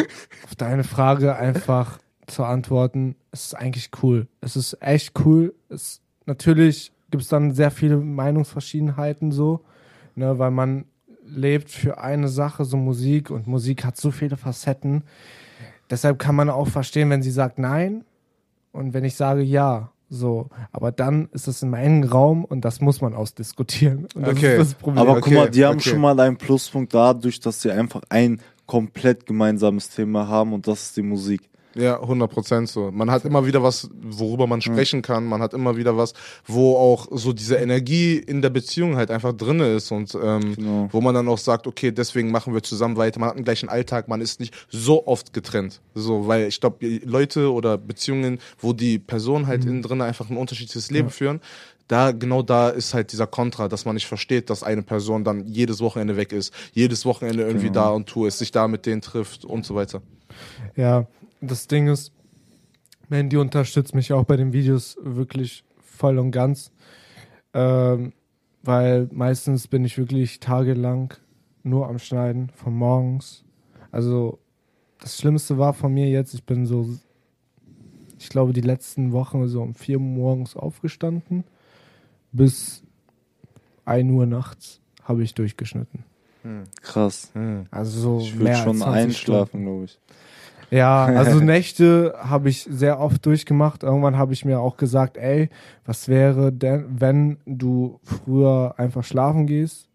auf deine Frage einfach zu antworten, es ist eigentlich cool. Es ist echt cool. Es, natürlich gibt es dann sehr viele Meinungsverschiedenheiten so, ne, weil man lebt für eine Sache, so Musik und Musik hat so viele Facetten. Deshalb kann man auch verstehen, wenn sie sagt nein und wenn ich sage ja. So, aber dann ist es im engen Raum und das muss man ausdiskutieren. Und das Okay. ist das Problem. Aber guck Okay, mal, die haben okay. schon mal einen Pluspunkt dadurch, dass sie einfach ein komplett gemeinsames Thema haben und das ist die Musik. Ja, 100 Prozent so. Man hat immer wieder was, worüber man sprechen kann. Man hat immer wieder was, wo auch so diese Energie in der Beziehung halt einfach drinne ist und ähm, Genau. wo man dann auch sagt, okay, deswegen machen wir zusammen weiter. Man hat einen gleichen Alltag, man ist nicht so oft getrennt. So, weil ich glaube, Leute oder Beziehungen, wo die Personen halt innen drin einfach ein unterschiedliches Leben führen, da, genau da ist halt dieser Kontra, dass man nicht versteht, dass eine Person dann jedes Wochenende weg ist, jedes Wochenende irgendwie Genau. da und tu ist, sich da mit denen trifft und so weiter. Ja, das Ding ist, Mandy unterstützt mich auch bei den Videos wirklich voll und ganz. Ähm, weil meistens bin ich wirklich tagelang nur am Schneiden, von morgens. Also, das Schlimmste war von mir jetzt, ich bin so, ich glaube, die letzten Wochen so um 4 Uhr morgens aufgestanden. Bis 1 Uhr nachts habe ich durchgeschnitten. Krass. Also so Ich mehr würde als schon 20 einschlafen, glaube ich. Ja, also Nächte habe ich sehr oft durchgemacht. Irgendwann habe ich mir auch gesagt, ey, was wäre denn, wenn du früher einfach schlafen gehst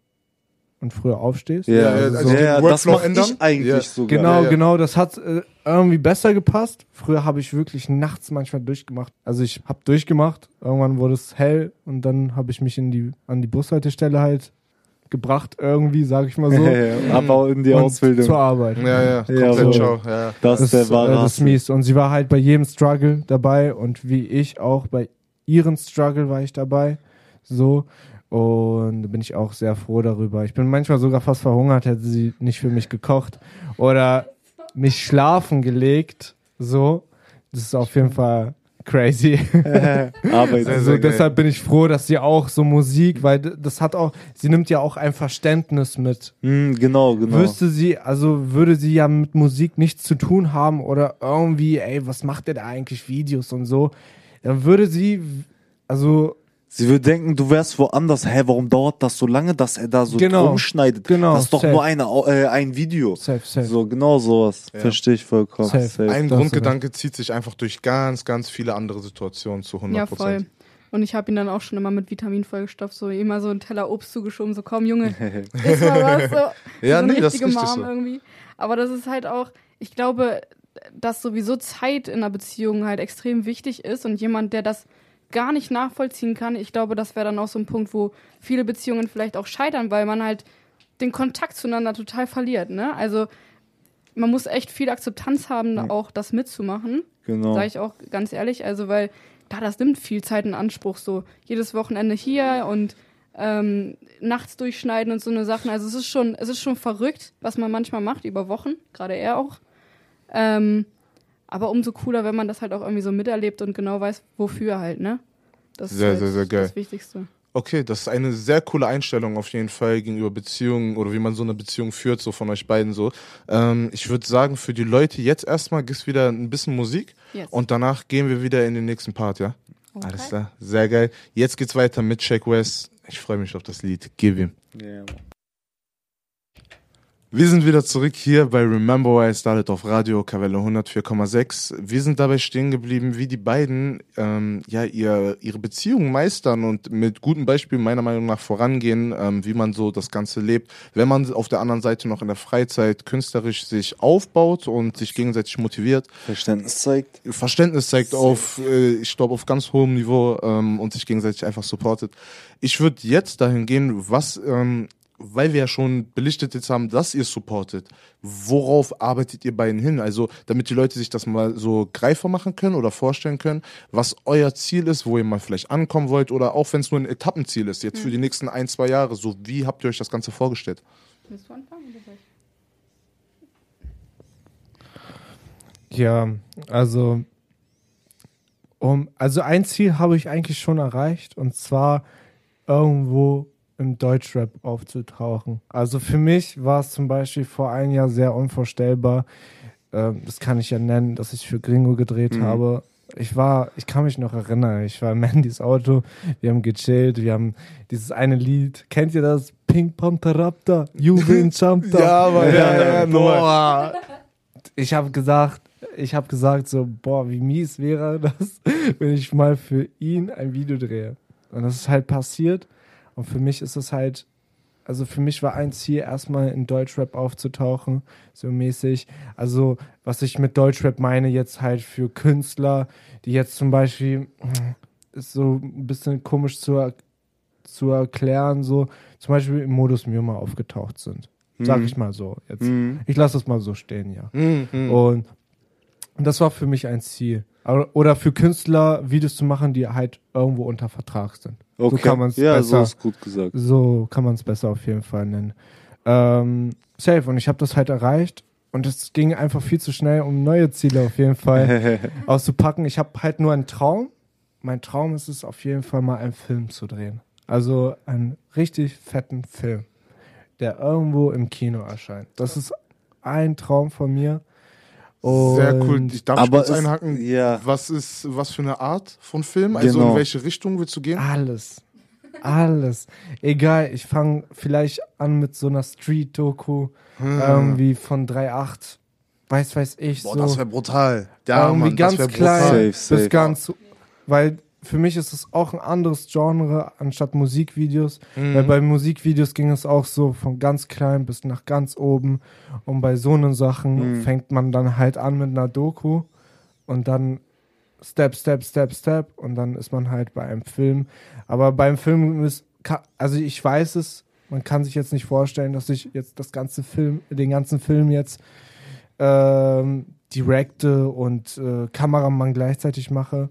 und früher aufstehst? Ja, also also den ja, das mache ich eigentlich Ja. sogar. Genau, ja. genau, das hat äh, irgendwie besser gepasst. Früher habe ich wirklich nachts manchmal durchgemacht. Also ich habe durchgemacht, irgendwann wurde es hell und dann habe ich mich in die an die Bushaltestelle halt gebracht irgendwie, sage ich mal so. Aber in die und Ausbildung. zur Arbeit. Ja, ja, komplett Ja, so. Ja. Das ist der äh, wahre das ist mies. Und sie war halt bei jedem Struggle dabei und wie ich auch bei ihren Struggle war ich dabei. So. Und da bin ich auch sehr froh darüber. Ich bin manchmal sogar fast verhungert, hätte sie nicht für mich gekocht oder mich schlafen gelegt. So. Das ist auf jeden Fall crazy. Sehr, Also deshalb bin ich froh, dass sie auch so Musik, weil das hat auch, sie nimmt ja auch ein Verständnis mit. Hm, genau, genau. Wüsste sie, also würde sie ja mit Musik nichts zu tun haben oder irgendwie, ey, was macht der da eigentlich Videos und so, dann würde sie, also Sie würde denken, du wärst woanders. Hä, warum dauert das so lange, dass er da so Genau. drum schneidet? Genau, Das ist doch safe. nur eine, äh, ein Video. safe, safe. So, genau sowas. Verstehe ich vollkommen. Safe. Safe. Ein Das Grundgedanke zieht sich einfach durch ganz, ganz viele andere Situationen zu 100% Ja, voll. Und ich habe ihn dann auch schon immer mit Vitamin vollgestopft, so immer so einen Teller Obst zugeschoben, so komm Junge, iss mal was. So, Ja, so nee, das ist richtige richtig Mom so. irgendwie. Aber das ist halt auch, ich glaube, dass sowieso Zeit in einer Beziehung halt extrem wichtig ist und jemand, der das gar nicht nachvollziehen kann, ich glaube, das wäre dann auch so ein Punkt, wo viele Beziehungen vielleicht auch scheitern, weil man halt den Kontakt zueinander total verliert, ne? Also man muss echt viel Akzeptanz haben, auch das mitzumachen. Genau. Sage ich auch ganz ehrlich, also weil da das nimmt viel Zeit in Anspruch, so jedes Wochenende hier und ähm, nachts durchschneiden und so eine Sachen. Also es ist schon, es ist schon verrückt, was man manchmal macht über Wochen, gerade er auch. Ähm, aber umso cooler, wenn man das halt auch irgendwie so miterlebt und genau weiß, wofür halt, ne? Das Sehr, ist halt sehr, sehr geil. das Wichtigste. Okay, das ist eine sehr coole Einstellung auf jeden Fall gegenüber Beziehungen oder wie man so eine Beziehung führt, so von euch beiden so. Ähm, ich würde sagen, für die Leute jetzt erstmal gibt's wieder ein bisschen Musik Yes. und danach gehen wir wieder in den nächsten Part, ja? Okay. Alles klar, sehr geil. Jetzt geht's weiter mit Shake West. Ich freue mich auf das Lied. Gib ihm. Ja, Mann. Wir sind wieder zurück hier bei Remember Why I Started auf Radio Kavelle 104,6. Wir sind dabei stehen geblieben, wie die beiden ähm, ja ihr, ihre Beziehung meistern und mit guten Beispielen meiner Meinung nach vorangehen, ähm, wie man so das Ganze lebt, wenn man auf der anderen Seite noch in der Freizeit künstlerisch sich aufbaut und sich gegenseitig motiviert. Verständnis zeigt. Verständnis zeigt auf, äh, ich glaube, auf ganz hohem Niveau ähm, und sich gegenseitig einfach supportet. Ich würde jetzt dahin gehen, was ähm, weil wir ja schon belichtet jetzt haben, dass ihr supportet, worauf arbeitet ihr beiden hin? Also, damit die Leute sich das mal so greifer machen können oder vorstellen können, was euer Ziel ist, wo ihr mal vielleicht ankommen wollt oder auch wenn es nur ein Etappenziel ist, jetzt für die nächsten ein, zwei Jahre. So, wie habt ihr euch das Ganze vorgestellt? Willst du anfangen oder soll ich? Ja, also um, also ein Ziel habe ich eigentlich schon erreicht und zwar irgendwo im Deutschrap aufzutauchen. Also für mich war es zum Beispiel vor einem Jahr sehr unvorstellbar. Ähm, das kann ich ja nennen, dass ich für Gringo gedreht Mhm. habe. Ich war, ich kann mich noch erinnern, ich war in Mandys Auto, wir haben gechillt, wir haben dieses eine Lied, kennt ihr das? Pink Panther Raptor, Juve in Champa. aber boah. Ich habe gesagt, ich habe gesagt so, boah, wie mies wäre das, wenn ich mal für ihn ein Video drehe. Und das ist halt passiert. Und für mich ist es halt, also für mich war ein Ziel, erstmal in Deutschrap aufzutauchen, so mäßig. Also, was ich mit Deutschrap meine, jetzt halt für Künstler, die jetzt zum Beispiel, ist so ein bisschen komisch zu, zu erklären, so zum Beispiel im Modus Mio aufgetaucht sind. Sag Mhm. ich mal so. Jetzt. Mhm. Ich lasse es mal so stehen, ja. Mhm. Und, und das war für mich ein Ziel. Oder für Künstler Videos zu machen, die halt irgendwo unter Vertrag sind. Okay. So kann man es ja, so besser, ist gut gesagt. so kann man es besser auf jeden Fall nennen. Ähm, safe. Und ich habe das halt erreicht. Und es ging einfach viel zu schnell, um neue Ziele auf jeden Fall auszupacken. Ich habe halt nur einen Traum. Mein Traum ist es auf jeden Fall mal einen Film zu drehen. Also einen richtig fetten Film, der irgendwo im Kino erscheint. Das ist ein Traum von mir. Sehr cool. Und Ich darf Aber kurz einhaken. ja. Was ist, was für eine Art von Film? Also Genau. in welche Richtung willst du gehen? Alles. Alles. Egal, ich fange vielleicht an mit so einer Street-Doku, Hm. irgendwie von 3.8, weiß, weiß ich, Boah, so. das wäre brutal. Ja, irgendwie Mann, ganz klein brutal. Safe, safe. bis ganz, weil für mich ist es auch ein anderes Genre anstatt Musikvideos. Mhm. Weil bei Musikvideos ging es auch so von ganz klein bis nach ganz oben. Und bei so einen Sachen Mhm. fängt man dann halt an mit einer Doku und dann Step, Step, Step, Step und dann ist man halt bei einem Film. Aber beim Film ist, also ich weiß es, man kann sich jetzt nicht vorstellen, dass ich jetzt das ganze Film, den ganzen Film jetzt ähm, directe und äh, Kameramann gleichzeitig mache.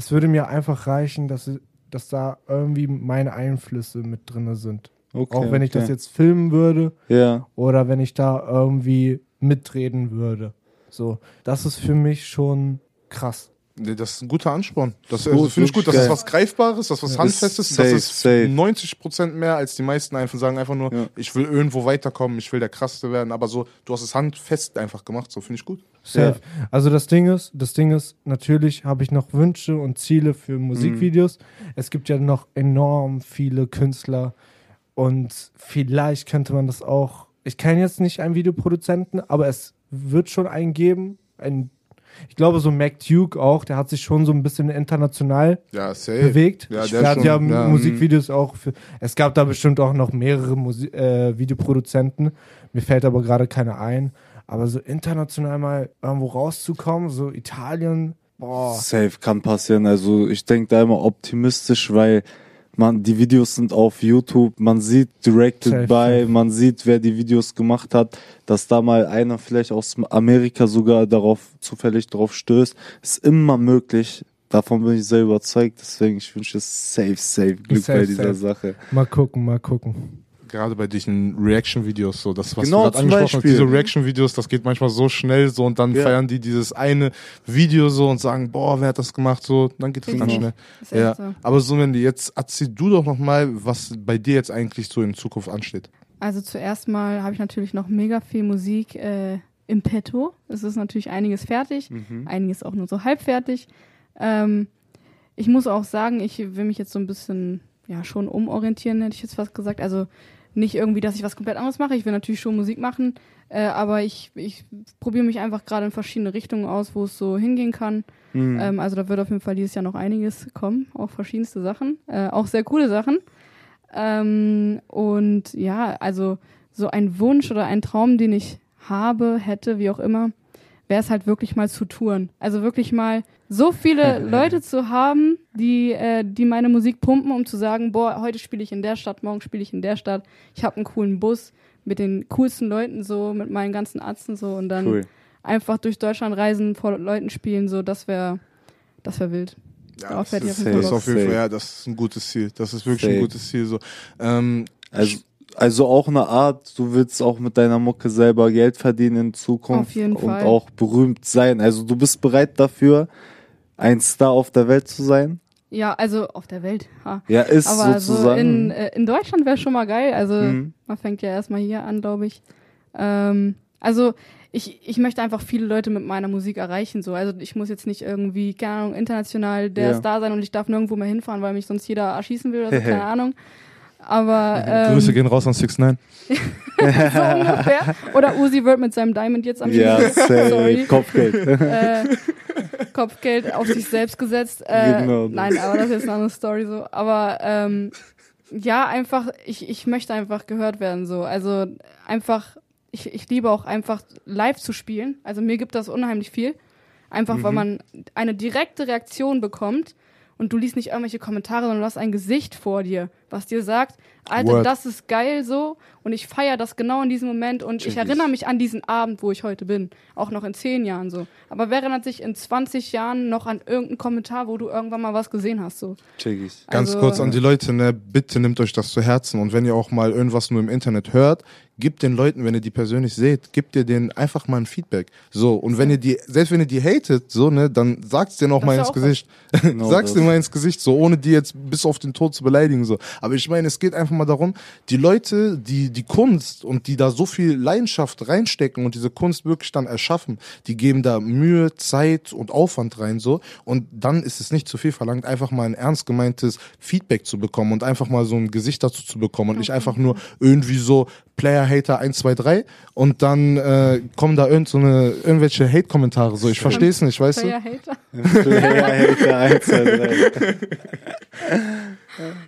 Es würde mir einfach reichen, dass, dass da irgendwie meine Einflüsse mit drin sind. Okay, Auch wenn ich okay. das jetzt filmen würde Ja. oder wenn ich da irgendwie mitreden würde. So, das ist für mich schon krass. Nee, das ist ein guter Ansporn. Das Gut, also finde ich gut. Das ist wirklich was Greifbares, das ist was Ja. Handfestes. Ist das safe, ist safe. 90 Prozent mehr als die meisten einfach sagen einfach nur, Ja. ich will irgendwo weiterkommen, ich will der Krasseste werden. Aber so, du hast es handfest einfach gemacht. So finde ich gut. Safe. Also das Ding ist, das Ding ist, natürlich habe ich noch Wünsche und Ziele für Musikvideos. Es gibt ja noch enorm viele Künstler und vielleicht könnte man das auch. Ich kenne jetzt nicht einen Videoproduzenten, aber es wird schon einen geben. Ein, ich glaube, so Mac Duke auch, der hat sich schon so ein bisschen international Ja, bewegt. Ja, der der hat schon, ja, ja. Musikvideos auch für. Es gab da bestimmt auch noch mehrere Musi äh, Videoproduzenten. Mir fällt aber gerade keiner ein. Aber so international mal irgendwo rauszukommen, so Italien, boah. Safe kann passieren. Also ich denke da immer optimistisch, weil man die Videos sind auf YouTube, man sieht directed Safe, by, man sieht, wer die Videos gemacht hat, dass da mal einer vielleicht aus Amerika sogar darauf zufällig drauf stößt, ist immer möglich. Davon bin ich sehr überzeugt, deswegen ich wünsche es safe, safe Glück Safe, bei dieser safe. Sache. Mal gucken, mal gucken. Gerade bei diesen Reaction-Videos, so das, was Genau, du gerade angesprochen hast, Beispiel. diese Reaction-Videos, das geht manchmal so schnell so und dann Ja. feiern die dieses eine Video so und sagen, boah, wer hat das gemacht, so, dann geht das ganz Genau. schnell. Ist echt Ja, so. aber so, wenn die jetzt, erzähl du doch noch mal, was bei dir jetzt eigentlich so in Zukunft ansteht. Also zuerst mal habe ich natürlich noch mega viel Musik äh, im Petto. Es ist natürlich einiges fertig, Mhm. einiges auch nur so halb fertig. Ähm, ich muss auch sagen, ich will mich jetzt so ein bisschen ja schon umorientieren, hätte ich jetzt fast gesagt. Also nicht irgendwie, dass ich was komplett anderes mache. Ich will natürlich schon Musik machen, äh, aber ich, ich probiere mich einfach gerade in verschiedene Richtungen aus, wo es so hingehen kann. Mhm. Ähm, also da wird auf jeden Fall dieses Jahr noch einiges kommen, auch verschiedenste Sachen, äh, auch sehr coole Sachen. Ähm, und ja, also so ein Wunsch oder ein Traum, den ich habe, hätte, wie auch immer, wäre es halt wirklich mal zu touren. Also wirklich mal so viele Leute zu haben, die, äh, die meine Musik pumpen, um zu sagen, boah, heute spiele ich in der Stadt, morgen spiele ich in der Stadt. Ich habe einen coolen Bus mit den coolsten Leuten so, mit meinen ganzen Arzten so und dann Cool. einfach durch Deutschland reisen, vor Leuten spielen, so, das wäre das wäre wild. Ja, das ist, auf jeden das ist Fall auf jeden. Fall, ja, das ist ein gutes Ziel. Das ist wirklich ein Safe. gutes Ziel. So. Ähm, Also, also auch eine Art, du willst auch mit deiner Mucke selber Geld verdienen in Zukunft Auf jeden und Bock. auch berühmt sein. Also du bist bereit dafür, ein Star auf der Welt zu sein? Ja, also auf der Welt. Ha. Ja, ist Aber so sozusagen. in, äh, in Deutschland wäre schon mal geil. Also Mhm. man fängt ja erstmal hier an, glaube ich. Ähm, also ich, ich möchte einfach viele Leute mit meiner Musik erreichen. So. Also ich muss jetzt nicht irgendwie, keine Ahnung, international der Ja. Star sein und ich darf nirgendwo mehr hinfahren, weil mich sonst jeder erschießen will oder so, keine Ahnung. Aber ähm, Grüße gehen raus an 6 9 so ungefähr. Oder Uzi wird mit seinem Diamond jetzt am ja. Sorry. Kopfgeld. äh, Kopfgeld auf sich selbst gesetzt. Äh, Genau. Nein, aber das ist jetzt eine andere Story so. Aber ähm, ja, einfach, ich, ich möchte einfach gehört werden so. Also einfach, ich, ich liebe auch einfach live zu spielen. Also mir gibt das unheimlich viel. Einfach, Mhm. weil man eine direkte Reaktion bekommt und du liest nicht irgendwelche Kommentare, sondern du hast ein Gesicht vor dir, was dir sagt, Alter, Word. das ist geil so und ich feiere das genau in diesem Moment und ich Check erinnere mich an diesen Abend, wo ich heute bin. Auch noch in zehn Jahren so. Aber wer erinnert sich in 20 Jahren noch an irgendeinen Kommentar, wo du irgendwann mal was gesehen hast so? Check ich. Ganz Also- kurz an die Leute, ne, bitte nehmt euch das zu Herzen und wenn ihr auch mal irgendwas nur im Internet hört, gebt den Leuten, wenn ihr die persönlich seht, gebt ihr denen einfach mal ein Feedback. So, und wenn ihr die, selbst wenn ihr die hatet, so, ne, dann sagt's denen auch Das mal ins auch Gesicht. Genau sag's denen mal ins Gesicht, so, ohne die jetzt bis auf den Tod zu beleidigen, so. Aber ich meine, es geht einfach mal darum, die Leute, die die Kunst und die da so viel Leidenschaft reinstecken und diese Kunst wirklich dann erschaffen, die geben da Mühe, Zeit und Aufwand rein, so. Und dann ist es nicht zu viel verlangt, einfach mal ein ernst gemeintes Feedback zu bekommen und einfach mal so ein Gesicht dazu zu bekommen und nicht einfach nur irgendwie so Player Hater 1, 2, 3 und dann äh, kommen da irgend so eine, irgendwelche Hate-Kommentare, so. Ich verstehe es nicht, weißt du? Player Hater. Player Hater 1, 2, 3.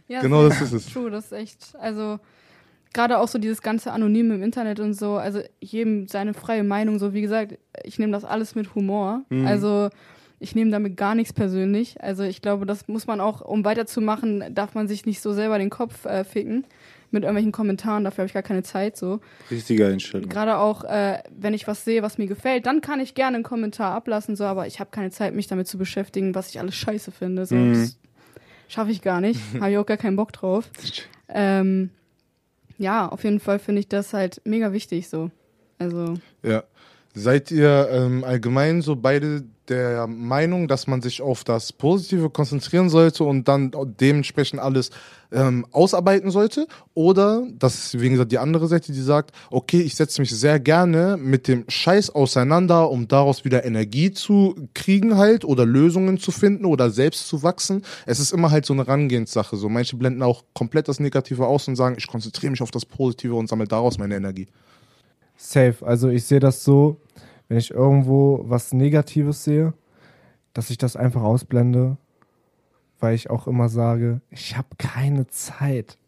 Ja, Genau, das ist es. True, das ist echt, also gerade auch so dieses ganze Anonyme im Internet und so, also jedem seine freie Meinung, so wie gesagt, ich nehme das alles mit Humor. Mhm. Also ich nehme damit gar nichts persönlich. Also ich glaube, das muss man auch, um weiterzumachen, darf man sich nicht so selber den Kopf äh, ficken mit irgendwelchen Kommentaren, dafür habe ich gar keine Zeit so. Richtige Einstellung. Gerade auch, äh, wenn ich was sehe, was mir gefällt, dann kann ich gerne einen Kommentar ablassen, so, aber ich habe keine Zeit, mich damit zu beschäftigen, was ich alles scheiße finde. So. Mhm. Das schaffe ich gar nicht. habe ich auch gar keinen Bock drauf. Ähm, ja, auf jeden Fall finde ich das halt mega wichtig so. Also, Ja. Seid ihr ähm, allgemein so beide der Meinung, dass man sich auf das Positive konzentrieren sollte und dann dementsprechend alles ähm, ausarbeiten sollte? Oder, das ist wie gesagt die andere Seite, die sagt, okay, ich setze mich sehr gerne mit dem Scheiß auseinander, um daraus wieder Energie zu kriegen halt oder Lösungen zu finden oder selbst zu wachsen. Es ist immer halt so eine Rangehenssache. So manche blenden auch komplett das Negative aus und sagen, ich konzentriere mich auf das Positive und sammle daraus meine Energie. Safe. Also ich sehe das so, wenn ich irgendwo was Negatives sehe, dass ich das einfach ausblende, weil ich auch immer sage, ich habe keine Zeit.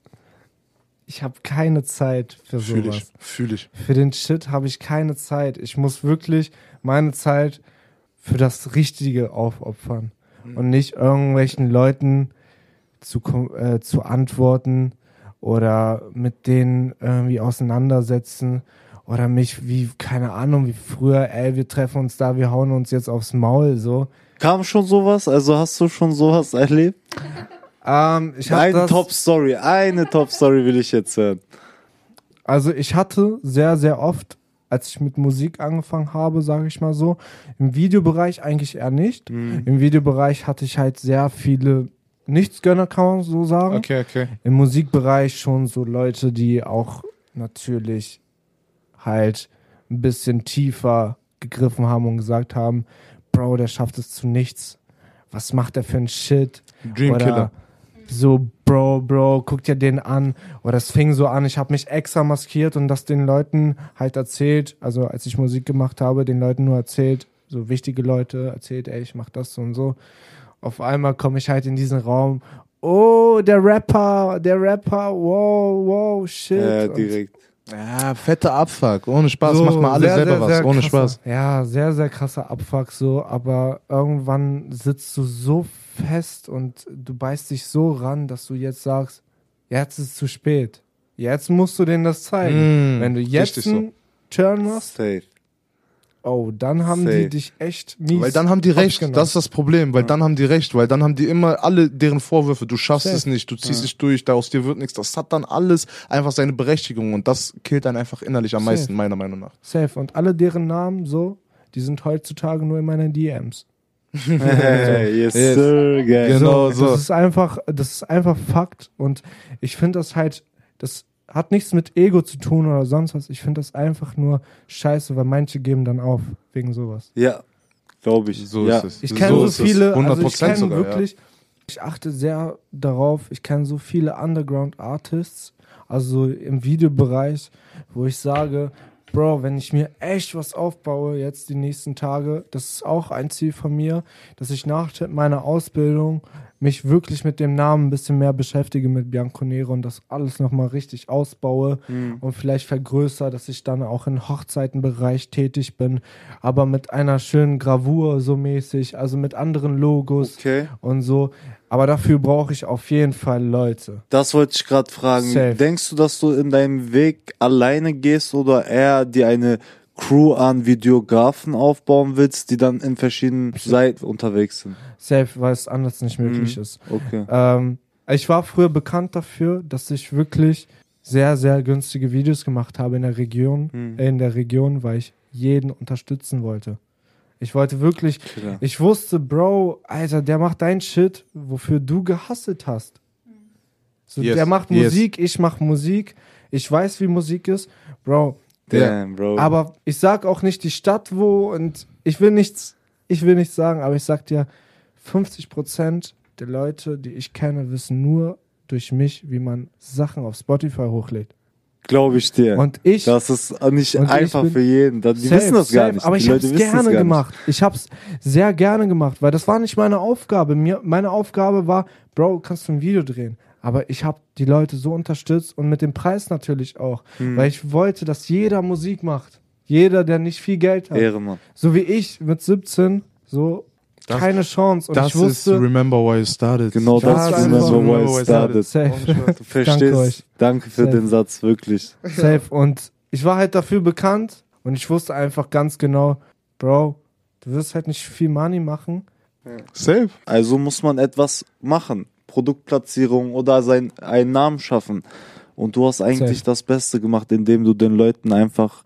Ich habe keine Zeit für sowas. ich, fühle ich. Für den Shit habe ich keine Zeit. Ich muss wirklich meine Zeit für das Richtige aufopfern und nicht irgendwelchen Leuten zu, äh, zu antworten oder mit denen irgendwie auseinandersetzen oder mich wie, keine Ahnung, wie früher, ey, wir treffen uns da, wir hauen uns jetzt aufs Maul, so. Kam schon sowas? Also hast du schon sowas erlebt? Ähm, ich Eine Top-Story, eine Top-Story will ich jetzt hören. Also ich hatte sehr, sehr oft, als ich mit Musik angefangen habe, sage ich mal so, im Videobereich eigentlich eher nicht. Im Videobereich hatte ich halt sehr viele Nichtsgönner, kann man so sagen. Okay, okay. Im Musikbereich schon so Leute, die auch natürlich halt ein bisschen tiefer gegriffen haben und gesagt haben, Bro, der schafft es zu nichts. Was macht er für ein Shit? Dream Oder Killer. so, Bro, Bro, guck dir den an. Oder es fing so an, ich habe mich extra maskiert und das den Leuten halt erzählt, also als ich Musik gemacht habe, den Leuten nur erzählt, so wichtige Leute erzählt, ey, ich mach das so und so. Auf einmal komme ich halt in diesen Raum. Oh, der Rapper, der Rapper, wow, wow, shit. Ja, Und direkt. Ja, fette Abfuck. Ohne Spaß, so macht mal alle sehr, selber sehr, was. sehr Ohne krasser, Spaß. Ja, sehr, sehr krasser Abfuck so, aber irgendwann sitzt du so fest und du beißt dich so ran, dass du jetzt sagst, jetzt ist es zu spät. Jetzt musst du denen das zeigen. Mm, Wenn du jetzt so. einen Turn machst, Safe. Oh, dann haben Safe. die dich echt mies. Weil dann haben die recht, das ist das Problem, weil dann haben die recht, weil dann haben die immer alle deren Vorwürfe, du schaffst Safe. es nicht, du ziehst dich durch, da aus dir wird nichts, das hat dann alles einfach seine Berechtigung und das killt dann einfach innerlich am Safe. meisten, meiner Meinung nach. Safe. Und alle deren Namen so, die sind heutzutage nur in meinen DMs. Hey, yes, Yes. sir, geil. Genau so. Das ist einfach, das ist einfach Fakt. Und ich finde das halt, das hat nichts mit Ego zu tun oder sonst was. Ich finde das einfach nur scheiße, weil manche geben dann auf wegen sowas. Ja, glaube ich. So ja. ist es. Ich kenne so, es. viele, 100 also ich kenne sogar, wirklich, ich achte sehr darauf, ich kenne so viele Underground Artists, also im Videobereich, wo ich sage, Bro, wenn ich mir echt was aufbaue jetzt die nächsten Tage, das ist auch ein Ziel von mir, dass ich nach meiner Ausbildung mich wirklich mit dem Namen ein bisschen mehr beschäftige mit Bianco Nero und das alles nochmal richtig ausbaue Mhm. und vielleicht vergrößere, dass ich dann auch im Hochzeitenbereich tätig bin, aber mit einer schönen Gravur so mäßig, also mit anderen Logos Okay. und so. Aber dafür brauche ich auf jeden Fall Leute. Das wollte ich gerade fragen. Safe. Denkst du, dass du in deinem Weg alleine gehst oder eher dir eine Crew an Videografen aufbauen willst, die dann in verschiedenen Seiten unterwegs sind? Safe, weil es anders nicht möglich Mhm. ist. Okay. Ähm, ich war früher bekannt dafür, dass ich wirklich sehr, sehr günstige Videos gemacht habe in der Region, Mhm. in der Region, weil ich jeden unterstützen wollte. Ich wollte wirklich, Klar. ich wusste, Bro, Alter, der macht dein Shit, wofür du gehasselt hast. So, Yes, der macht yes. Musik, ich mach Musik, ich weiß, wie Musik ist. Bro, Damn, Bro. aber ich sag auch nicht die Stadt wo und ich will nichts, ich will nichts sagen, aber ich sag dir, 50 Prozent der Leute, die ich kenne, wissen nur durch mich, wie man Sachen auf Spotify hochlädt. Glaube ich dir. Und ich, das ist nicht einfach für jeden. Die Safe, wissen das gar safe, nicht. Aber die ich habe es gerne gemacht. Ich habe es sehr gerne gemacht, weil das war nicht meine Aufgabe. Mir, meine Aufgabe war, Bro, kannst du ein Video drehen? Aber ich habe die Leute so unterstützt und mit dem Preis natürlich auch, Hm. weil ich wollte, dass jeder Musik macht. Jeder, der nicht viel Geld hat. Nicht. Ehrenmann. So wie ich mit 17, so Das- keine Chance. Und das ich wusste, ist Remember Why You Started. Genau Das das, ist einfach- Remember Why I Started. safe, Du verstehst. Danke euch. Danke für Safe. den Satz, wirklich. safe. Und ich war halt dafür bekannt und ich wusste einfach ganz genau, Bro, du wirst halt nicht viel Money machen. Safe. Also muss man etwas machen. Produktplatzierung oder sein, einen Namen schaffen. Und du hast eigentlich Safe. das Beste gemacht, indem du den Leuten einfach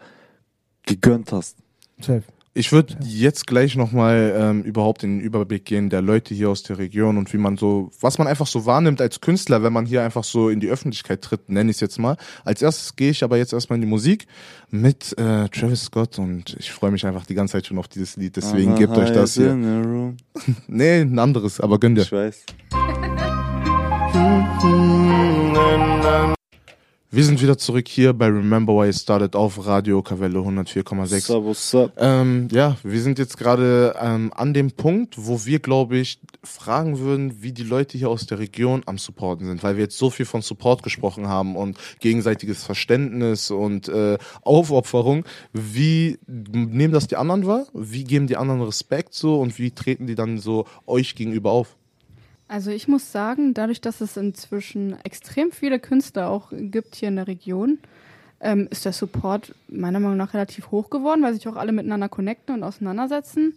gegönnt hast. Safe. Ich würde jetzt gleich nochmal ähm, überhaupt in den Überblick gehen der Leute hier aus der Region und wie man so, was man einfach so wahrnimmt als Künstler, wenn man hier einfach so in die Öffentlichkeit tritt, nenne ich es jetzt mal. Als erstes gehe ich aber jetzt erstmal in die Musik mit äh, Travis Scott und ich freue mich einfach die ganze Zeit schon auf dieses Lied, deswegen gebt euch das hier. Nee, ein anderes, aber gönn dir. Ich weiß. Wir sind wieder zurück hier bei Remember Why It Started auf Radio Kavelle 104,6. What's up, what's up? Ähm, ja, wir sind jetzt gerade ähm, an dem Punkt, wo wir, glaube ich, fragen würden, wie die Leute hier aus der Region am Supporten sind, weil wir jetzt so viel von Support gesprochen haben und gegenseitiges Verständnis und äh, Aufopferung. Wie nehmen das die anderen wahr? Wie geben die anderen Respekt so und wie treten die dann so euch gegenüber auf? Also ich muss sagen, dadurch, dass es inzwischen extrem viele Künstler auch gibt hier in der Region, ähm, ist der Support meiner Meinung nach relativ hoch geworden, weil sich auch alle miteinander connecten und auseinandersetzen.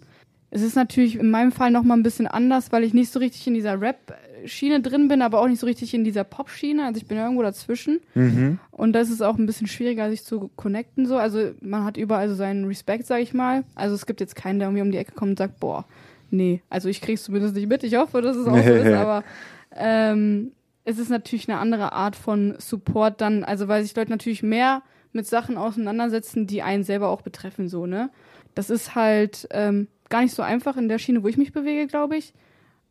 Es ist natürlich in meinem Fall nochmal ein bisschen anders, weil ich nicht so richtig in dieser Rap-Schiene drin bin, aber auch nicht so richtig in dieser Pop-Schiene. Also ich bin irgendwo dazwischen. Mhm. Und das ist auch ein bisschen schwieriger, sich zu connecten so. Also man hat überall so seinen Respekt, sag ich mal. Also es gibt jetzt keinen, der irgendwie um die Ecke kommt und sagt, boah, nee, also ich krieg's zumindest nicht mit. Ich hoffe, dass es auch so ist, aber ähm, es ist natürlich eine andere Art von Support dann, also weil sich Leute natürlich mehr mit Sachen auseinandersetzen, die einen selber auch betreffen, so, ne? Das ist halt ähm, gar nicht so einfach in der Schiene, wo ich mich bewege, glaube ich.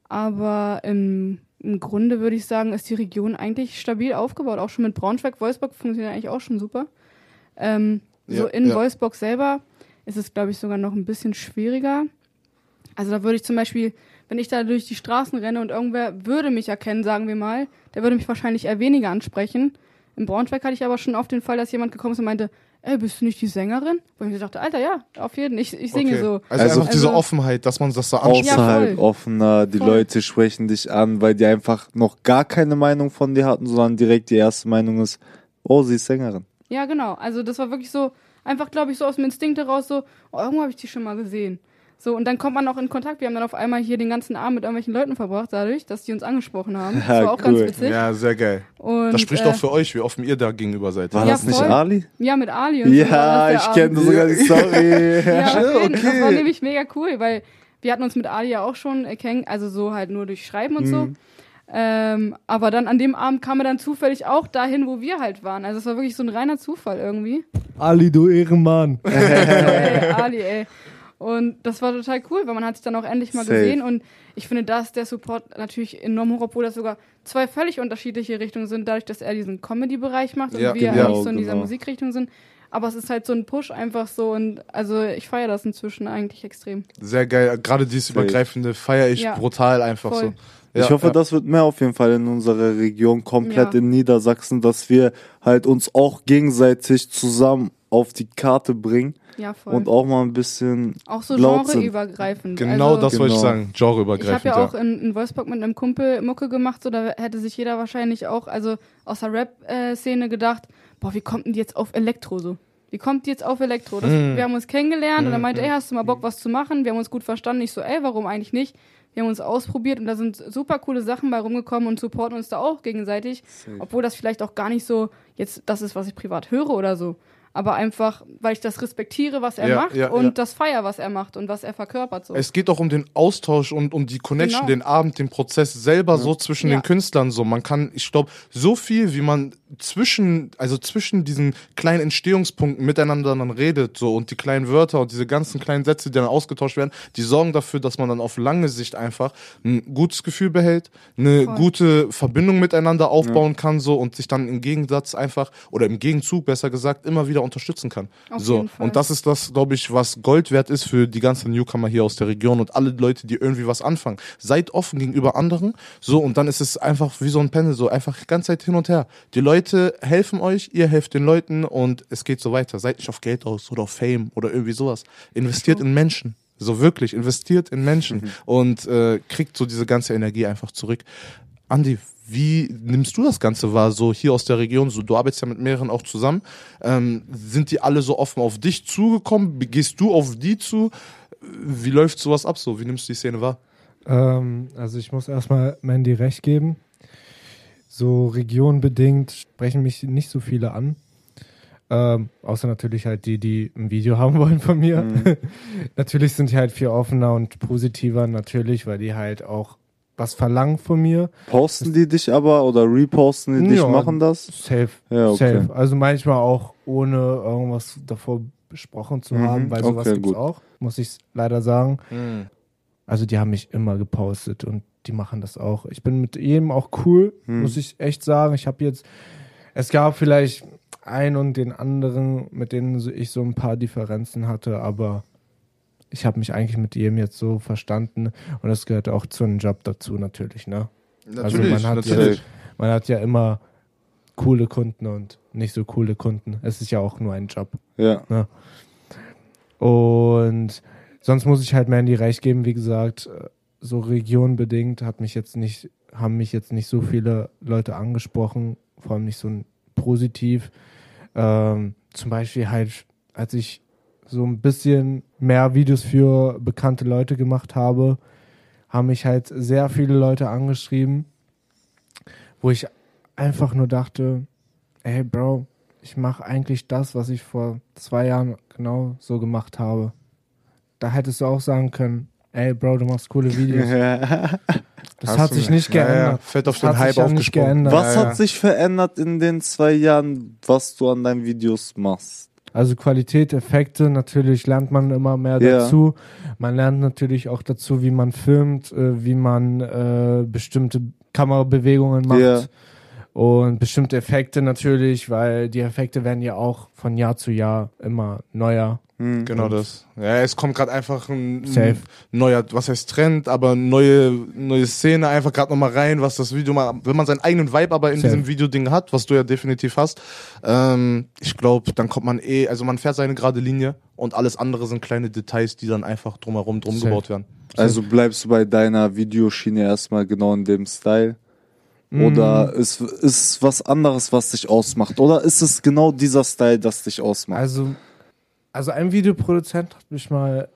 Aber im im Grunde würde ich sagen, ist die Region eigentlich stabil aufgebaut. Auch schon mit Braunschweig, Wolfsburg funktioniert eigentlich auch schon super. Ähm, so Ja, in ja. Wolfsburg selber ist es, glaube ich, sogar noch ein bisschen schwieriger. Also da würde ich zum Beispiel, wenn ich da durch die Straßen renne und irgendwer würde mich erkennen, sagen wir mal, der würde mich wahrscheinlich eher weniger ansprechen. In Braunschweig hatte ich aber schon oft den Fall, dass jemand gekommen ist und meinte, ey, bist du nicht die Sängerin? Wo ich mir dachte, Alter, ja, auf jeden Fall, ich, ich singe Okay. so. Also, Also- einfach diese Also- Offenheit, dass man das so anspricht. Ja, Außerhalb voll. offener, die Voll. Leute sprechen dich an, weil die einfach noch gar keine Meinung von dir hatten, sondern direkt die erste Meinung ist, oh, sie ist Sängerin. Ja, genau. Also das war wirklich so, einfach glaube ich so aus dem Instinkt heraus so, oh, irgendwo habe ich die schon mal gesehen. So, und dann kommt man auch in Kontakt. Wir haben dann auf einmal hier den ganzen Abend mit irgendwelchen Leuten verbracht, dadurch, dass die uns angesprochen haben. Das Ja, war auch cool. ganz witzig. Ja, sehr geil. Und, Das spricht äh, auch für euch, wie offen ihr da gegenüber seid. War Ja, das nicht voll. Ali? Ja, mit Ali und so. Ja, das ich kenne sogar die Story. Ja, auf jeden, das okay. war nämlich mega cool, weil wir hatten uns mit Ali ja auch schon äh, kennen, also so halt nur durch Schreiben und so. Mhm. Ähm, aber dann an dem Abend kam er dann zufällig auch dahin, wo wir halt waren. Also es war wirklich so ein reiner Zufall irgendwie. Ali, du Ehrenmann. ey, Ali, ey. Und das war total cool, weil man hat sich dann auch endlich mal Safe. gesehen und ich finde, da ist der Support natürlich enorm hoch, obwohl das sogar zwei völlig unterschiedliche Richtungen sind, dadurch, dass er diesen Comedy-Bereich macht und Ja, wir genau, eigentlich so in dieser genau. Musikrichtung sind. Aber es ist halt so ein Push einfach so und also ich feiere das inzwischen eigentlich extrem. Sehr geil. Gerade dieses Safe. übergreifende feiere ich Ja. brutal einfach Voll. so. Ja, ich hoffe, ja. das wird mehr auf jeden Fall in unserer Region, komplett Ja. in Niedersachsen, dass wir halt uns auch gegenseitig zusammen auf die Karte bringen Ja, voll. und auch mal ein bisschen auch so genreübergreifend. Genau also, das wollte ich Genau. sagen. Ich habe Genreübergreifend. ja auch in, in Wolfsburg mit einem Kumpel Mucke gemacht, so da hätte sich jeder wahrscheinlich auch, also aus der Rap-Szene gedacht, boah, wie kommt denn die jetzt auf Elektro so? Wie kommt die jetzt auf Elektro? Das, Mm. Wir haben uns kennengelernt und er Mm, meinte, ey, hast du mal Bock, was zu machen? Wir haben uns gut verstanden. Ich so, ey, warum eigentlich nicht? Wir haben uns ausprobiert und da sind super coole Sachen bei rumgekommen und supporten uns da auch gegenseitig. Obwohl das vielleicht auch gar nicht so jetzt das ist, was ich privat höre oder so. Aber einfach, weil ich das respektiere, was er Ja, macht ja, und ja. das feier, was er macht und was er verkörpert. So. Es geht auch um den Austausch und um die Connection, Genau. den Abend, den Prozess selber so zwischen Ja. den Künstlern so. Man kann, ich glaube, so viel, wie man zwischen, also zwischen diesen kleinen Entstehungspunkten miteinander dann redet so und die kleinen Wörter und diese ganzen kleinen Sätze, die dann ausgetauscht werden, die sorgen dafür, dass man dann auf lange Sicht einfach ein gutes Gefühl behält, eine Voll. gute Verbindung miteinander aufbauen kann so und sich dann im Gegensatz einfach oder im Gegenzug besser gesagt immer wieder unterstützen kann. Auf so und das ist das, glaube ich, was Gold wert ist für die ganzen Newcomer hier aus der Region und alle Leute, die irgendwie was anfangen. Seid offen gegenüber anderen, so und dann ist es einfach wie so ein Pendel, so einfach die ganze Zeit hin und her. Die Leute helfen euch, ihr helft den Leuten und es geht so weiter. Seid nicht auf Geld aus oder auf Fame oder irgendwie sowas. Investiert in Menschen. So wirklich, investiert in Menschen und äh, kriegt so diese ganze Energie einfach zurück. Andi, wie nimmst du das Ganze wahr, so hier aus der Region? So, du arbeitest ja mit mehreren auch zusammen. Ähm, sind die alle so offen auf dich zugekommen? Gehst du auf die zu? Wie läuft sowas ab so? Wie nimmst du die Szene wahr? Ähm, also ich muss erstmal Mandy recht geben. So regionbedingt sprechen mich nicht so viele an. Ähm, außer natürlich halt die, die ein Video haben wollen von mir. Mhm. natürlich sind die halt viel offener und positiver, natürlich, weil die halt auch was verlangen von mir. Posten die dich aber oder reposten die dich, Ja. machen das? Safe. Ja, okay. Safe. Also manchmal auch ohne irgendwas davor besprochen zu Mhm, haben, weil sowas okay, gibt's gut. auch, muss ich leider sagen. Also die haben mich immer gepostet und die machen das auch. Ich bin mit jedem auch cool, Hm. muss ich echt sagen. Ich habe jetzt, es gab vielleicht einen und den anderen, mit denen ich so ein paar Differenzen hatte, aber ich habe mich eigentlich mit jedem jetzt so verstanden und das gehört auch zu einem Job dazu natürlich, ne? Also man hat natürlich. Man hat ja immer coole Kunden und nicht so coole Kunden. Es ist ja auch nur ein Job. Ja. Und sonst muss ich halt Mandy recht geben, wie gesagt, so regionbedingt hat mich jetzt nicht, haben mich jetzt nicht so viele Leute angesprochen, vor allem nicht so positiv. Ähm, zum Beispiel halt, als ich so ein bisschen mehr Videos für bekannte Leute gemacht habe, haben mich halt sehr viele Leute angeschrieben, wo ich einfach nur dachte, ey Bro, ich mache eigentlich das, was ich vor zwei Jahren genau so gemacht habe. Da hättest du auch sagen können, ey Bro, du machst coole Videos. Das Hast hat sich nicht Ja, ja, geändert. fett auf Das den Hype ja aufgesprungen. Was Ja, ja. hat sich verändert in den zwei Jahren, was du an deinen Videos machst? Also Qualität, Effekte, natürlich lernt man immer mehr Ja. dazu. Man lernt natürlich auch dazu, wie man filmt, äh, wie man äh, bestimmte Kamerabewegungen macht. Ja. Und bestimmte Effekte natürlich, weil die Effekte werden ja auch von Jahr zu Jahr immer neuer. Hm. Genau das. Ja, es kommt gerade einfach ein, Safe. neuer, was heißt Trend, aber neue, neue Szene einfach gerade nochmal rein, was das Video mal, wenn man seinen eigenen Vibe aber in Safe. diesem Videoding hat, was du ja definitiv hast, ähm, ich glaube, dann kommt man eh, also man fährt seine gerade Linie und alles andere sind kleine Details, die dann einfach drumherum drum Safe. gebaut werden. Also bleibst du bei deiner Videoschiene erstmal genau in dem Style? Oder ist, ist was anderes, was dich ausmacht? Oder ist es genau dieser Style, das dich ausmacht? Also, also ein Videoproduzent hat mich mal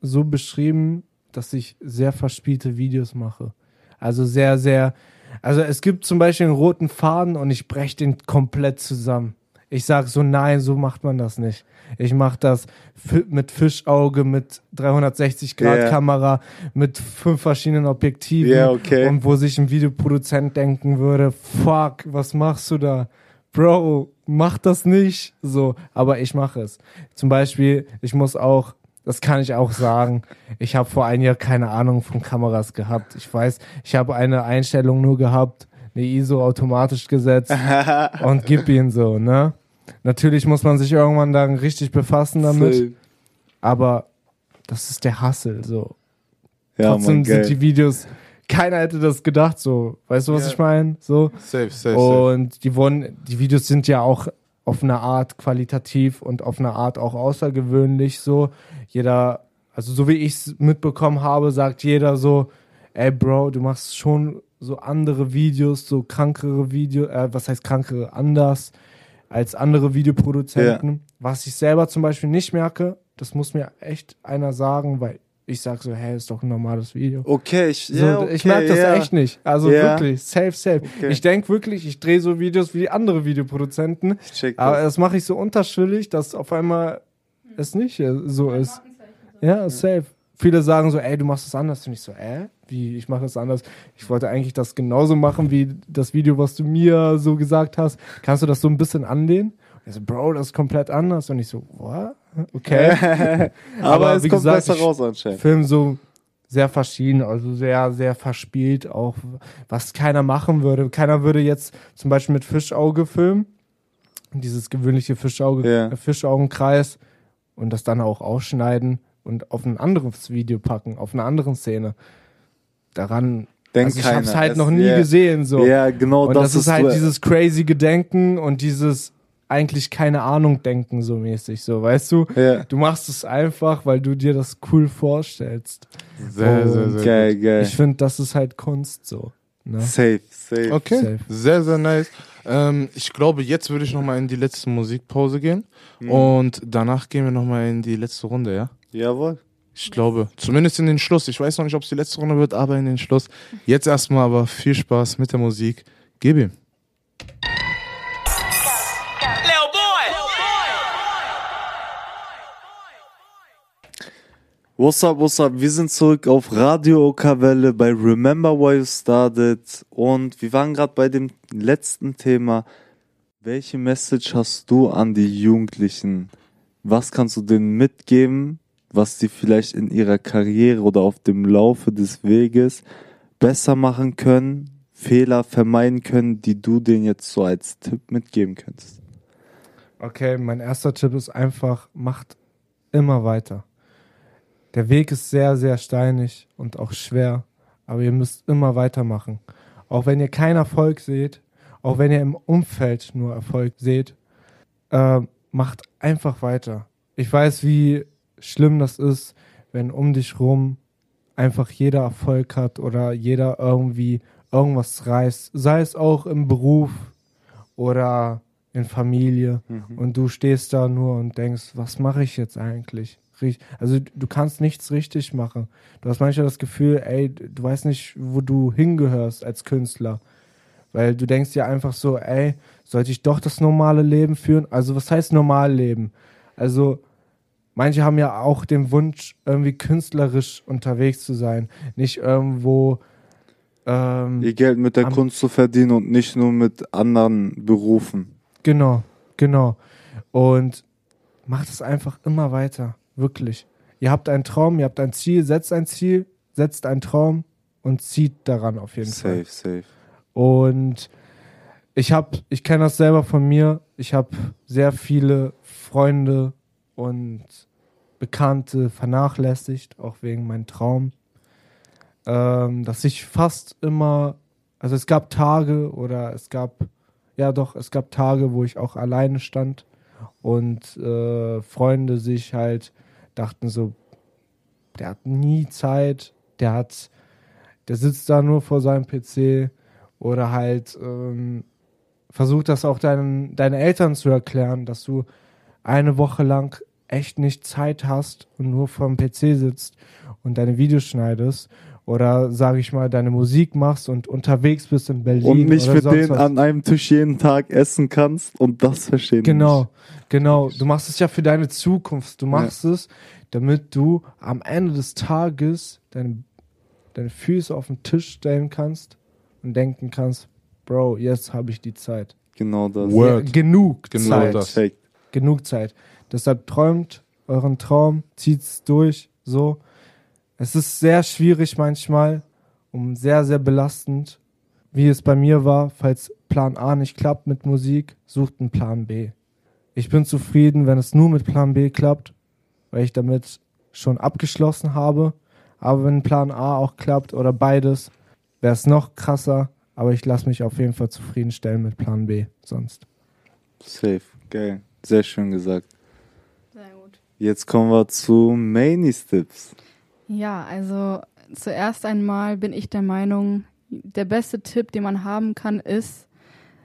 so beschrieben, dass ich sehr verspielte Videos mache. Also sehr, sehr. Also es gibt zum Beispiel einen roten Faden und ich breche den komplett zusammen. Ich sag so, nein, so macht man das nicht. Ich mache das mit Fischauge, mit 360 Grad Ja. Kamera, mit fünf verschiedenen Objektiven. Ja, okay. Und wo sich ein Videoproduzent denken würde, fuck, was machst du da? Bro, mach das nicht. So, aber ich mache es. Zum Beispiel, ich muss auch, das kann ich auch sagen, ich habe vor einem Jahr keine Ahnung von Kameras gehabt. Ich weiß, ich habe eine Einstellung nur gehabt, eine ISO automatisch gesetzt und gib ihn so, ne? Natürlich muss man sich irgendwann dann richtig befassen damit, Safe. aber das ist der Hassel, so. Ja, Trotzdem Mann, sind die Videos, keiner hätte das gedacht, so. Weißt du, was Ja. ich meine? So. Safe, safe, safe. Und die wurden, die Videos sind ja auch auf eine Art qualitativ und auf eine Art auch außergewöhnlich so. Jeder, also so wie ich es mitbekommen habe, sagt jeder so, ey Bro, du machst schon so andere Videos, so krankere Videos, äh, was heißt krankere, anders als andere Videoproduzenten. Was ich selber zum Beispiel nicht merke, das muss mir echt einer sagen, weil ich sag so, hey, ist doch ein normales Video. Okay, ich, So, ja, okay, ich merke das ja. echt nicht. Also Ja. wirklich, safe, safe. Okay. Ich denke wirklich, ich drehe so Videos wie andere Videoproduzenten, Ich check aber das. das mache ich so unterschwellig, dass auf einmal es nicht äh, so ist. Ja, safe. Viele sagen so, ey, du machst das anders. Und ich so, äh, wie, ich mache das anders. Ich wollte eigentlich das genauso machen wie das Video, was du mir so gesagt hast. Kannst du das so ein bisschen anlehnen? Und er so, Bro, das ist komplett anders. Und ich so, what? Okay. aber, aber es wie kommt gesagt, besser raus anscheinend. Film so sehr verschieden, also sehr, sehr verspielt, auch was keiner machen würde. Keiner würde jetzt zum Beispiel mit Fischauge filmen, dieses gewöhnliche Fischauge, äh, Fischaugenkreis und das dann auch ausschneiden und auf ein anderes Video packen, auf einer anderen Szene. Daran, Denkt also ich keiner. hab's halt Es- noch nie ja. gesehen, so. Ja, genau, und das, das, ist halt dieses crazy Gedenken und dieses eigentlich keine Ahnung denken, so mäßig, so, weißt du? Ja. Du machst es einfach, weil du dir das cool vorstellst. sehr, sehr, Und sehr. Geil, geil. Ich finde, das ist halt Kunst so. Ne? Safe, safe. Okay, Safe. sehr, sehr nice. Ähm, ich glaube, jetzt würde ich nochmal in die letzte Musikpause gehen Mhm. und danach gehen wir nochmal in die letzte Runde, ja? Jawohl. Ich glaube, zumindest in den Schluss. Ich weiß noch nicht, ob es die letzte Runde wird, aber in den Schluss. Jetzt erstmal aber viel Spaß mit der Musik. Gib ihm. What's up, what's up? Wir sind zurück auf Radio Okawelle bei Remember Why You Started und wir waren gerade bei dem letzten Thema. Welche Message hast du an die Jugendlichen? Was kannst du denen mitgeben, was die vielleicht in ihrer Karriere oder auf dem Laufe des Weges besser machen können, Fehler vermeiden können, die du denen jetzt so als Tipp mitgeben könntest? Okay, mein erster Tipp ist einfach, macht immer weiter. Der Weg ist sehr, sehr steinig und auch schwer, aber ihr müsst immer weitermachen. Auch wenn ihr keinen Erfolg seht, auch wenn ihr im Umfeld nur Erfolg seht, äh, macht einfach weiter. Ich weiß, wie schlimm das ist, wenn um dich rum einfach jeder Erfolg hat oder jeder irgendwie irgendwas reißt, sei es auch im Beruf oder in Familie und du stehst da nur und denkst, was mache ich jetzt eigentlich? Also du kannst nichts richtig machen. Du hast manchmal das Gefühl, ey, du weißt nicht, wo du hingehörst als Künstler. Weil du denkst dir einfach so, ey, sollte ich doch das normale Leben führen? Also was heißt normal leben? Also manche haben ja auch den Wunsch, irgendwie künstlerisch unterwegs zu sein. Nicht irgendwo ähm, Ihr Geld mit der Am- Kunst zu verdienen und nicht nur mit anderen Berufen. Genau, genau. Und macht es einfach immer weiter. Wirklich. Ihr habt einen Traum, ihr habt ein Ziel, setzt ein Ziel, setzt einen Traum und zieht daran auf jeden Fall. Safe, safe. Und ich habe, ich kenne das selber von mir. Ich habe sehr viele Freunde und Bekannte vernachlässigt, auch wegen meinem Traum. Ähm, dass ich fast immer, also es gab Tage oder es gab, ja doch, es gab Tage, wo ich auch alleine stand und äh, Freunde sich halt dachten so, der hat nie Zeit, der hat, der sitzt da nur vor seinem PC oder halt ähm, versucht das auch deinen, deinen Eltern zu erklären, dass du eine Woche lang echt nicht Zeit hast und nur vorm PC sitzt und deine Videos schneidest oder sage ich mal deine Musik machst und unterwegs bist in Berlin Und nicht oder mit sonst denen was. an einem Tisch jeden Tag essen kannst und das verstehen Genau, genau. Du machst es ja für deine Zukunft. Du machst es, damit du am Ende des Tages deine, deine Füße auf den Tisch stellen kannst und denken kannst, Bro, jetzt habe ich die Zeit. nicht. Genau das. Word. Ja, genug Genau Zeit. das. Genug Zeit. Deshalb träumt euren Traum, zieht's durch, so. Es ist sehr schwierig manchmal, um sehr, sehr belastend, wie es bei mir war. Falls Plan A nicht klappt mit Musik, sucht einen Plan B. Ich bin zufrieden, wenn es nur mit Plan B klappt, weil ich damit schon abgeschlossen habe. Aber wenn Plan A auch klappt oder beides, wäre es noch krasser. Aber ich lasse mich auf jeden Fall zufriedenstellen mit Plan B sonst. Safe. Geil. Sehr schön gesagt. Sehr gut. Jetzt kommen wir zu Mainies Tipps. Ja, also zuerst einmal bin ich der Meinung, der beste Tipp, den man haben kann, ist,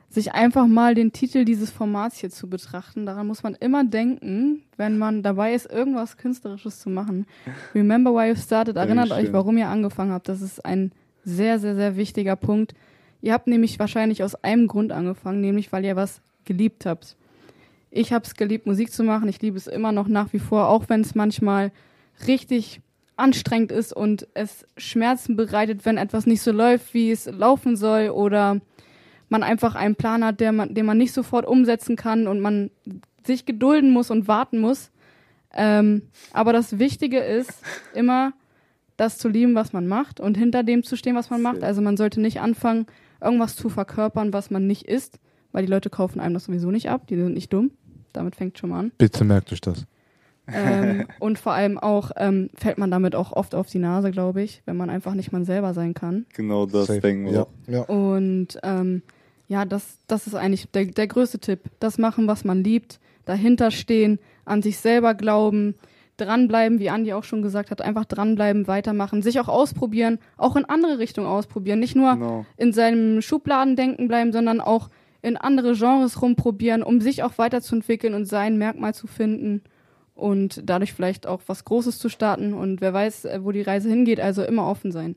sich einfach mal den Titel dieses Formats hier zu betrachten. Daran muss man immer denken, wenn man dabei ist, irgendwas Künstlerisches zu machen. Remember why you started. Erinnert euch, warum ihr angefangen habt. Das ist ein sehr, sehr, sehr wichtiger Punkt. Ihr habt nämlich wahrscheinlich aus einem Grund angefangen, nämlich weil ihr was geliebt habt. Ich habe es geliebt, Musik zu machen. Ich liebe es immer noch nach wie vor, auch wenn es manchmal richtig anstrengend ist und es Schmerzen bereitet, wenn etwas nicht so läuft, wie es laufen soll oder man einfach einen Plan hat, der man, den man nicht sofort umsetzen kann und man sich gedulden muss und warten muss. Ähm, aber das Wichtige ist immer, das zu lieben, was man macht und hinter dem zu stehen, was man macht. Also man sollte nicht anfangen, irgendwas zu verkörpern, was man nicht ist, weil die Leute kaufen einem das sowieso nicht ab, die sind nicht dumm. Damit fängt schon mal an. Bitte merkt euch das. Ähm, und vor allem auch ähm, fällt man damit auch oft auf die Nase, glaube ich, wenn man einfach nicht man selber sein kann. Genau das Safe. denken wir. Ja. ja. Und ähm, ja, das, das ist eigentlich der, der größte Tipp. Das machen, was man liebt, dahinter stehen, an sich selber glauben, dranbleiben, wie Andi auch schon gesagt hat, einfach dranbleiben, weitermachen, sich auch ausprobieren, auch in andere Richtungen ausprobieren. Nicht nur Genau. in seinem Schubladendenken bleiben, sondern auch in andere Genres rumprobieren, um sich auch weiterzuentwickeln und sein Merkmal zu finden und dadurch vielleicht auch was Großes zu starten. Und wer weiß, äh, wo die Reise hingeht, also immer offen sein.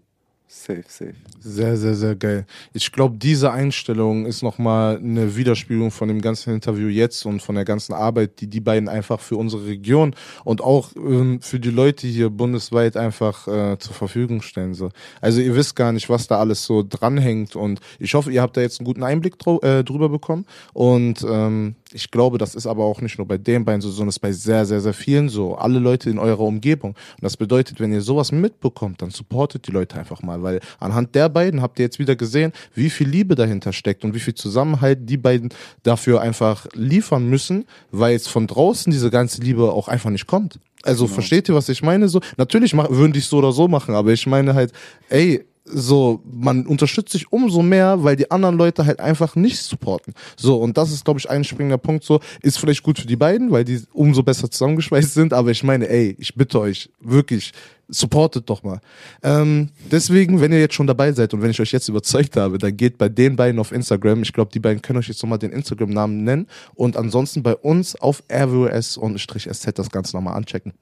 Safe, safe. Sehr, sehr, sehr geil. Ich glaube, diese Einstellung ist nochmal eine Widerspiegelung von dem ganzen Interview jetzt und von der ganzen Arbeit, die die beiden einfach für unsere Region und auch ähm, für die Leute hier bundesweit einfach äh, zur Verfügung stellen. So. Also ihr wisst gar nicht, was da alles so dranhängt und ich hoffe, ihr habt da jetzt einen guten Einblick äh, drüber bekommen und ähm, ich glaube, das ist aber auch nicht nur bei den beiden so, sondern es ist bei sehr, sehr, sehr vielen so. Alle Leute in eurer Umgebung. Und das bedeutet, wenn ihr sowas mitbekommt, dann supportet die Leute einfach mal, weil anhand der beiden habt ihr jetzt wieder gesehen, wie viel Liebe dahinter steckt und wie viel Zusammenhalt die beiden dafür einfach liefern müssen, weil es von draußen diese ganze Liebe auch einfach nicht kommt. Also versteht ihr, was ich meine? So, natürlich mach, würden die es so oder so machen, aber ich meine halt, ey, so, man unterstützt sich umso mehr, weil die anderen Leute halt einfach nicht supporten. So, und das ist, glaube ich, ein springender Punkt. So, ist vielleicht gut für die beiden, weil die umso besser zusammengeschweißt sind, aber ich meine, ey, ich bitte euch, wirklich, supportet doch mal. Ähm, deswegen, wenn ihr jetzt schon dabei seid und wenn ich euch jetzt überzeugt habe, dann geht bei den beiden auf Instagram. Ich glaube, die beiden können euch jetzt nochmal den Instagram-Namen nennen und ansonsten bei uns auf rws und SZ das Ganze nochmal anchecken.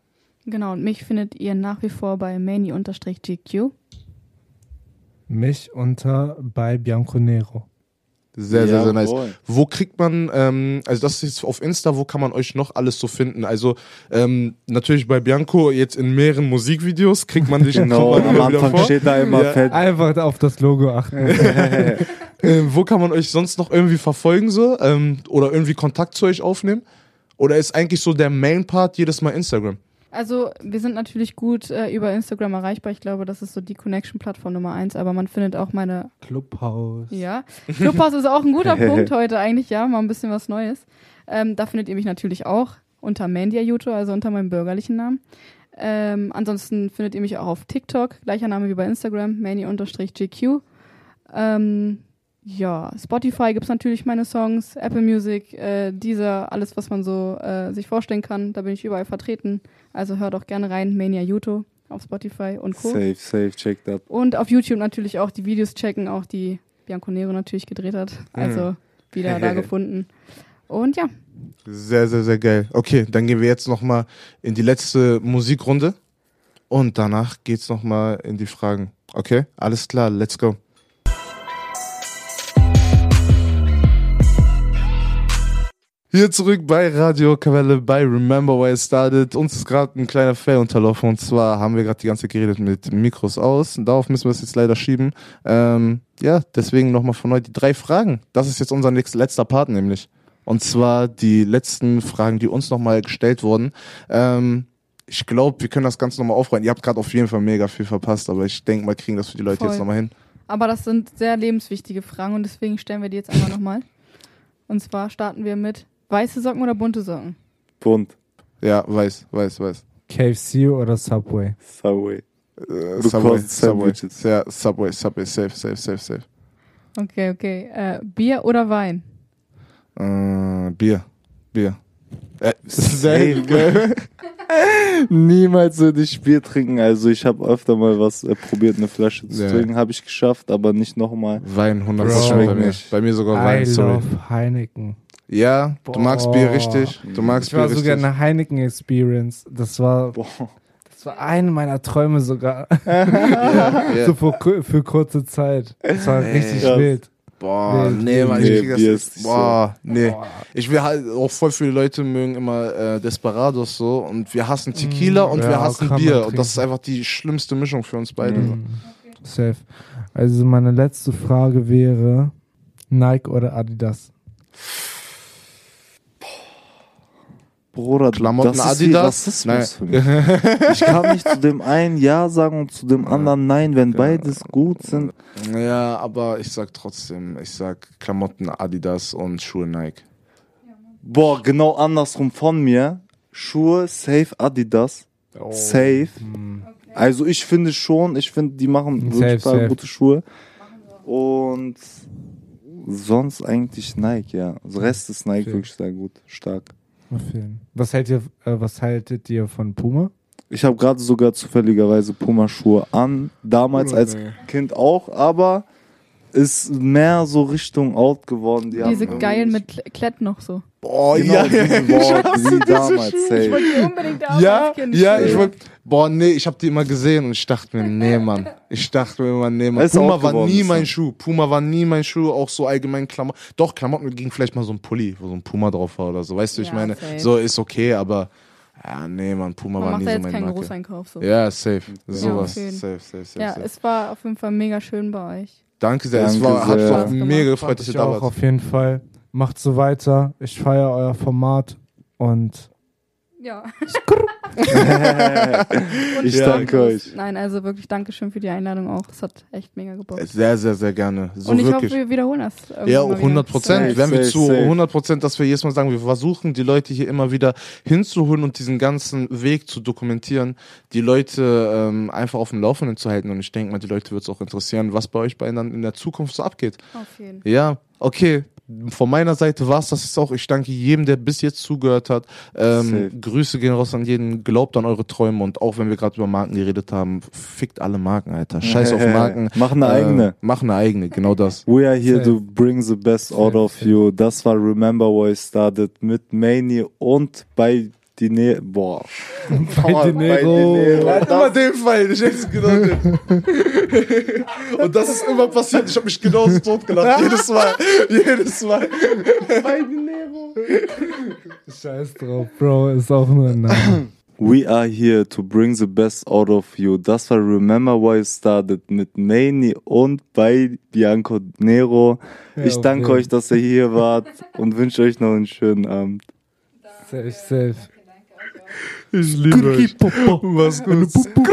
Genau, und mich findet ihr nach wie vor bei mani-gq. Mich unter bei Bianco Nero. Sehr, sehr, sehr nice. Jawohl. Wo kriegt man, ähm, also das ist jetzt auf Insta, wo kann man euch noch alles so finden? Also ähm, natürlich bei Bianco jetzt in mehreren Musikvideos kriegt man dich Genau, am Anfang vor. steht da immer Ja. fett. Einfach auf das Logo achten. Äh, wo kann man euch sonst noch irgendwie verfolgen so ähm, oder irgendwie Kontakt zu euch aufnehmen? Oder ist eigentlich so der Main Part jedes Mal Instagram? Also wir sind natürlich gut äh, über Instagram erreichbar. Ich glaube, das ist so die Connection-Plattform Nummer eins. Aber man findet auch meine, Clubhouse. ja, Clubhouse ist auch ein guter Punkt heute eigentlich, ja, mal ein bisschen was Neues. Ähm, da findet ihr mich natürlich auch unter Mandia Juto, also unter meinem bürgerlichen Namen. Ähm, ansonsten findet ihr mich auch auf TikTok, gleicher Name wie bei Instagram, mani-gq. Ähm, ja, Spotify gibt's natürlich meine Songs, Apple Music, äh, dieser, alles, was man so äh, sich vorstellen kann. Da bin ich überall vertreten. Also hört auch gerne rein, Mania Juto auf Spotify und Co. Safe, safe, checked up. Und auf YouTube natürlich auch die Videos checken, auch die Bianco Nero natürlich gedreht hat. Also wieder da gefunden. Und ja, Sehr, sehr, sehr geil. Okay, dann gehen wir jetzt nochmal in die letzte Musikrunde und danach geht's nochmal in die Fragen. Okay, alles klar, let's go. Hier zurück bei Radio Kavelle bei Remember Why It Started. Uns ist gerade ein kleiner Fail unterlaufen und zwar haben wir gerade die ganze Zeit geredet mit Mikros aus. Darauf müssen wir es jetzt leider schieben. Ähm, ja, deswegen nochmal von neu die drei Fragen. Das ist jetzt unser nächster, letzter Part nämlich. Und zwar die letzten Fragen, die uns nochmal gestellt wurden. Ähm, ich glaube, wir können das Ganze nochmal aufräumen. Ihr habt gerade auf jeden Fall mega viel verpasst, aber ich denke mal, kriegen das für die Leute Voll. jetzt nochmal hin. aber das sind sehr lebenswichtige Fragen und deswegen stellen wir die jetzt einfach nochmal. Und zwar starten wir mit weiße Socken oder bunte Socken? Bunt. Ja, weiß, weiß, weiß. KFC oder Subway? Subway. Äh, Subway, Subway. Ja, Subway, Subway, safe, safe, safe, safe. Okay, okay. Äh, Bier oder Wein? Äh, Bier. Bier. Äh, Safe, gell? Niemals würde ich Bier trinken. Also ich habe öfter mal was äh, probiert, eine Flasche zu Ja. trinken, habe ich geschafft, aber nicht nochmal. Wein, 100% Bro. bei mir. Bei mir sogar Wein, I sorry. love Heineken. Ja, du Boah. magst Bier richtig. Du magst Ich war Bier sogar richtig. eine Heineken-Experience. Das war, Boah. das war eine meiner Träume sogar. ja. So für, für kurze Zeit. Das war richtig Krass. wild. Boah, Nee, nee, Mann, ich nee, krieg das nicht. ist nicht Boah, nee. Ich will halt, auch voll viele Leute mögen immer äh, Desperados so und wir hassen Tequila Mm, und ja, wir hassen man Bier. Und das ist einfach die schlimmste Mischung für uns beide. so. Mhm. Safe. Also meine letzte Frage wäre Nike oder Adidas? Bruder, Klamotten das ist Adidas? Wie Rassismus für mich. Ich kann nicht zu dem einen Ja sagen und zu dem anderen Nein, wenn beides gut sind. Ja, aber ich sag trotzdem, ich sag Klamotten Adidas und Schuhe Nike. Boah, genau andersrum von mir. Schuhe, safe Adidas. Safe. Also ich finde schon, ich finde, die machen Safe, wirklich safe. gute Schuhe. Und sonst eigentlich Nike, ja. Der Rest ist Nike Okay. wirklich sehr gut, stark. Jeden. Was hält ihr, äh, was haltet ihr von Puma? Ich habe gerade sogar zufälligerweise Puma-Schuhe an. Damals als Kind auch, aber ist mehr so Richtung out geworden. Die Diese haben geilen mit Kle- Klett noch so. Boah, Genau, ja, diese, boah, wie damals, Ich safe. wollte die unbedingt auch Ja, Kind ja, ich wollte. Boah, nee, ich hab die immer gesehen und ich dachte mir, nee, Mann. Ich dachte mir immer, nee, Mann. Ist Puma war nie mein. Schuh. Puma war nie mein Schuh, auch so allgemein Klamotten. Doch, Klamotten ging vielleicht mal so ein Pulli, wo so ein Puma drauf war oder so. Weißt du, ich Ja, meine, safe. so ist okay, aber ja, nee, Mann, Puma Man war macht nie da so jetzt meine keinen Marke. Großeinkauf. So. Ja, safe. Sowas. jeden. safe, safe, safe, Ja, safe. es war auf jeden Fall mega schön bei euch. Danke sehr. es Danke war, hat sehr. auch mega gefreut, dass ich ihr da auch wart. auf jeden Fall. Macht so weiter. Ich feiere euer Format und Ja. ich Ja. danke euch. Nein, also wirklich Dankeschön für die Einladung auch. Es hat echt mega gebockt. Sehr, sehr, sehr gerne. So Und ich wirklich. hoffe, wir wiederholen das. Ja, mal wieder. 100 Prozent. Wenn wir zu safe. 100 Prozent, dass wir jedes Mal sagen, wir versuchen, die Leute hier immer wieder hinzuholen und diesen ganzen Weg zu dokumentieren, die Leute ähm, einfach auf dem Laufenden zu halten. Und ich denke mal, die Leute wird es auch interessieren, was bei euch beiden dann in der Zukunft so abgeht. Auf jeden Fall. Ja, okay. Von meiner Seite war es das jetzt auch. Ich danke jedem, der bis jetzt zugehört hat. Ähm. Grüße gehen raus an jeden. Glaubt an eure Träume und auch wenn wir gerade über Marken geredet haben, fickt alle Marken, Alter. Scheiß auf Marken. Mach eine Äh, eigene. Mach eine eigene, genau das. We are here Safe. to bring the best out Safe, of safe. you. Das war Remember Why It Started mit Mani und bei Dine Boah. bei Dinero. Immer den Fall, ich hätte genau den. Und das ist immer passiert. Ich habe mich genauso totgelacht. jedes Mal. Jedes Mal. Scheiß drauf, Bro, ist auch nur ein Name. We are here to bring the best out of you. Das war Remember Why It Started mit Mani und bei Bianco Nero. Ja, ich danke okay. euch, dass ihr hier wart und wünsche euch noch einen schönen Abend. Safe, safe. Ich liebe euch. Mach's gut.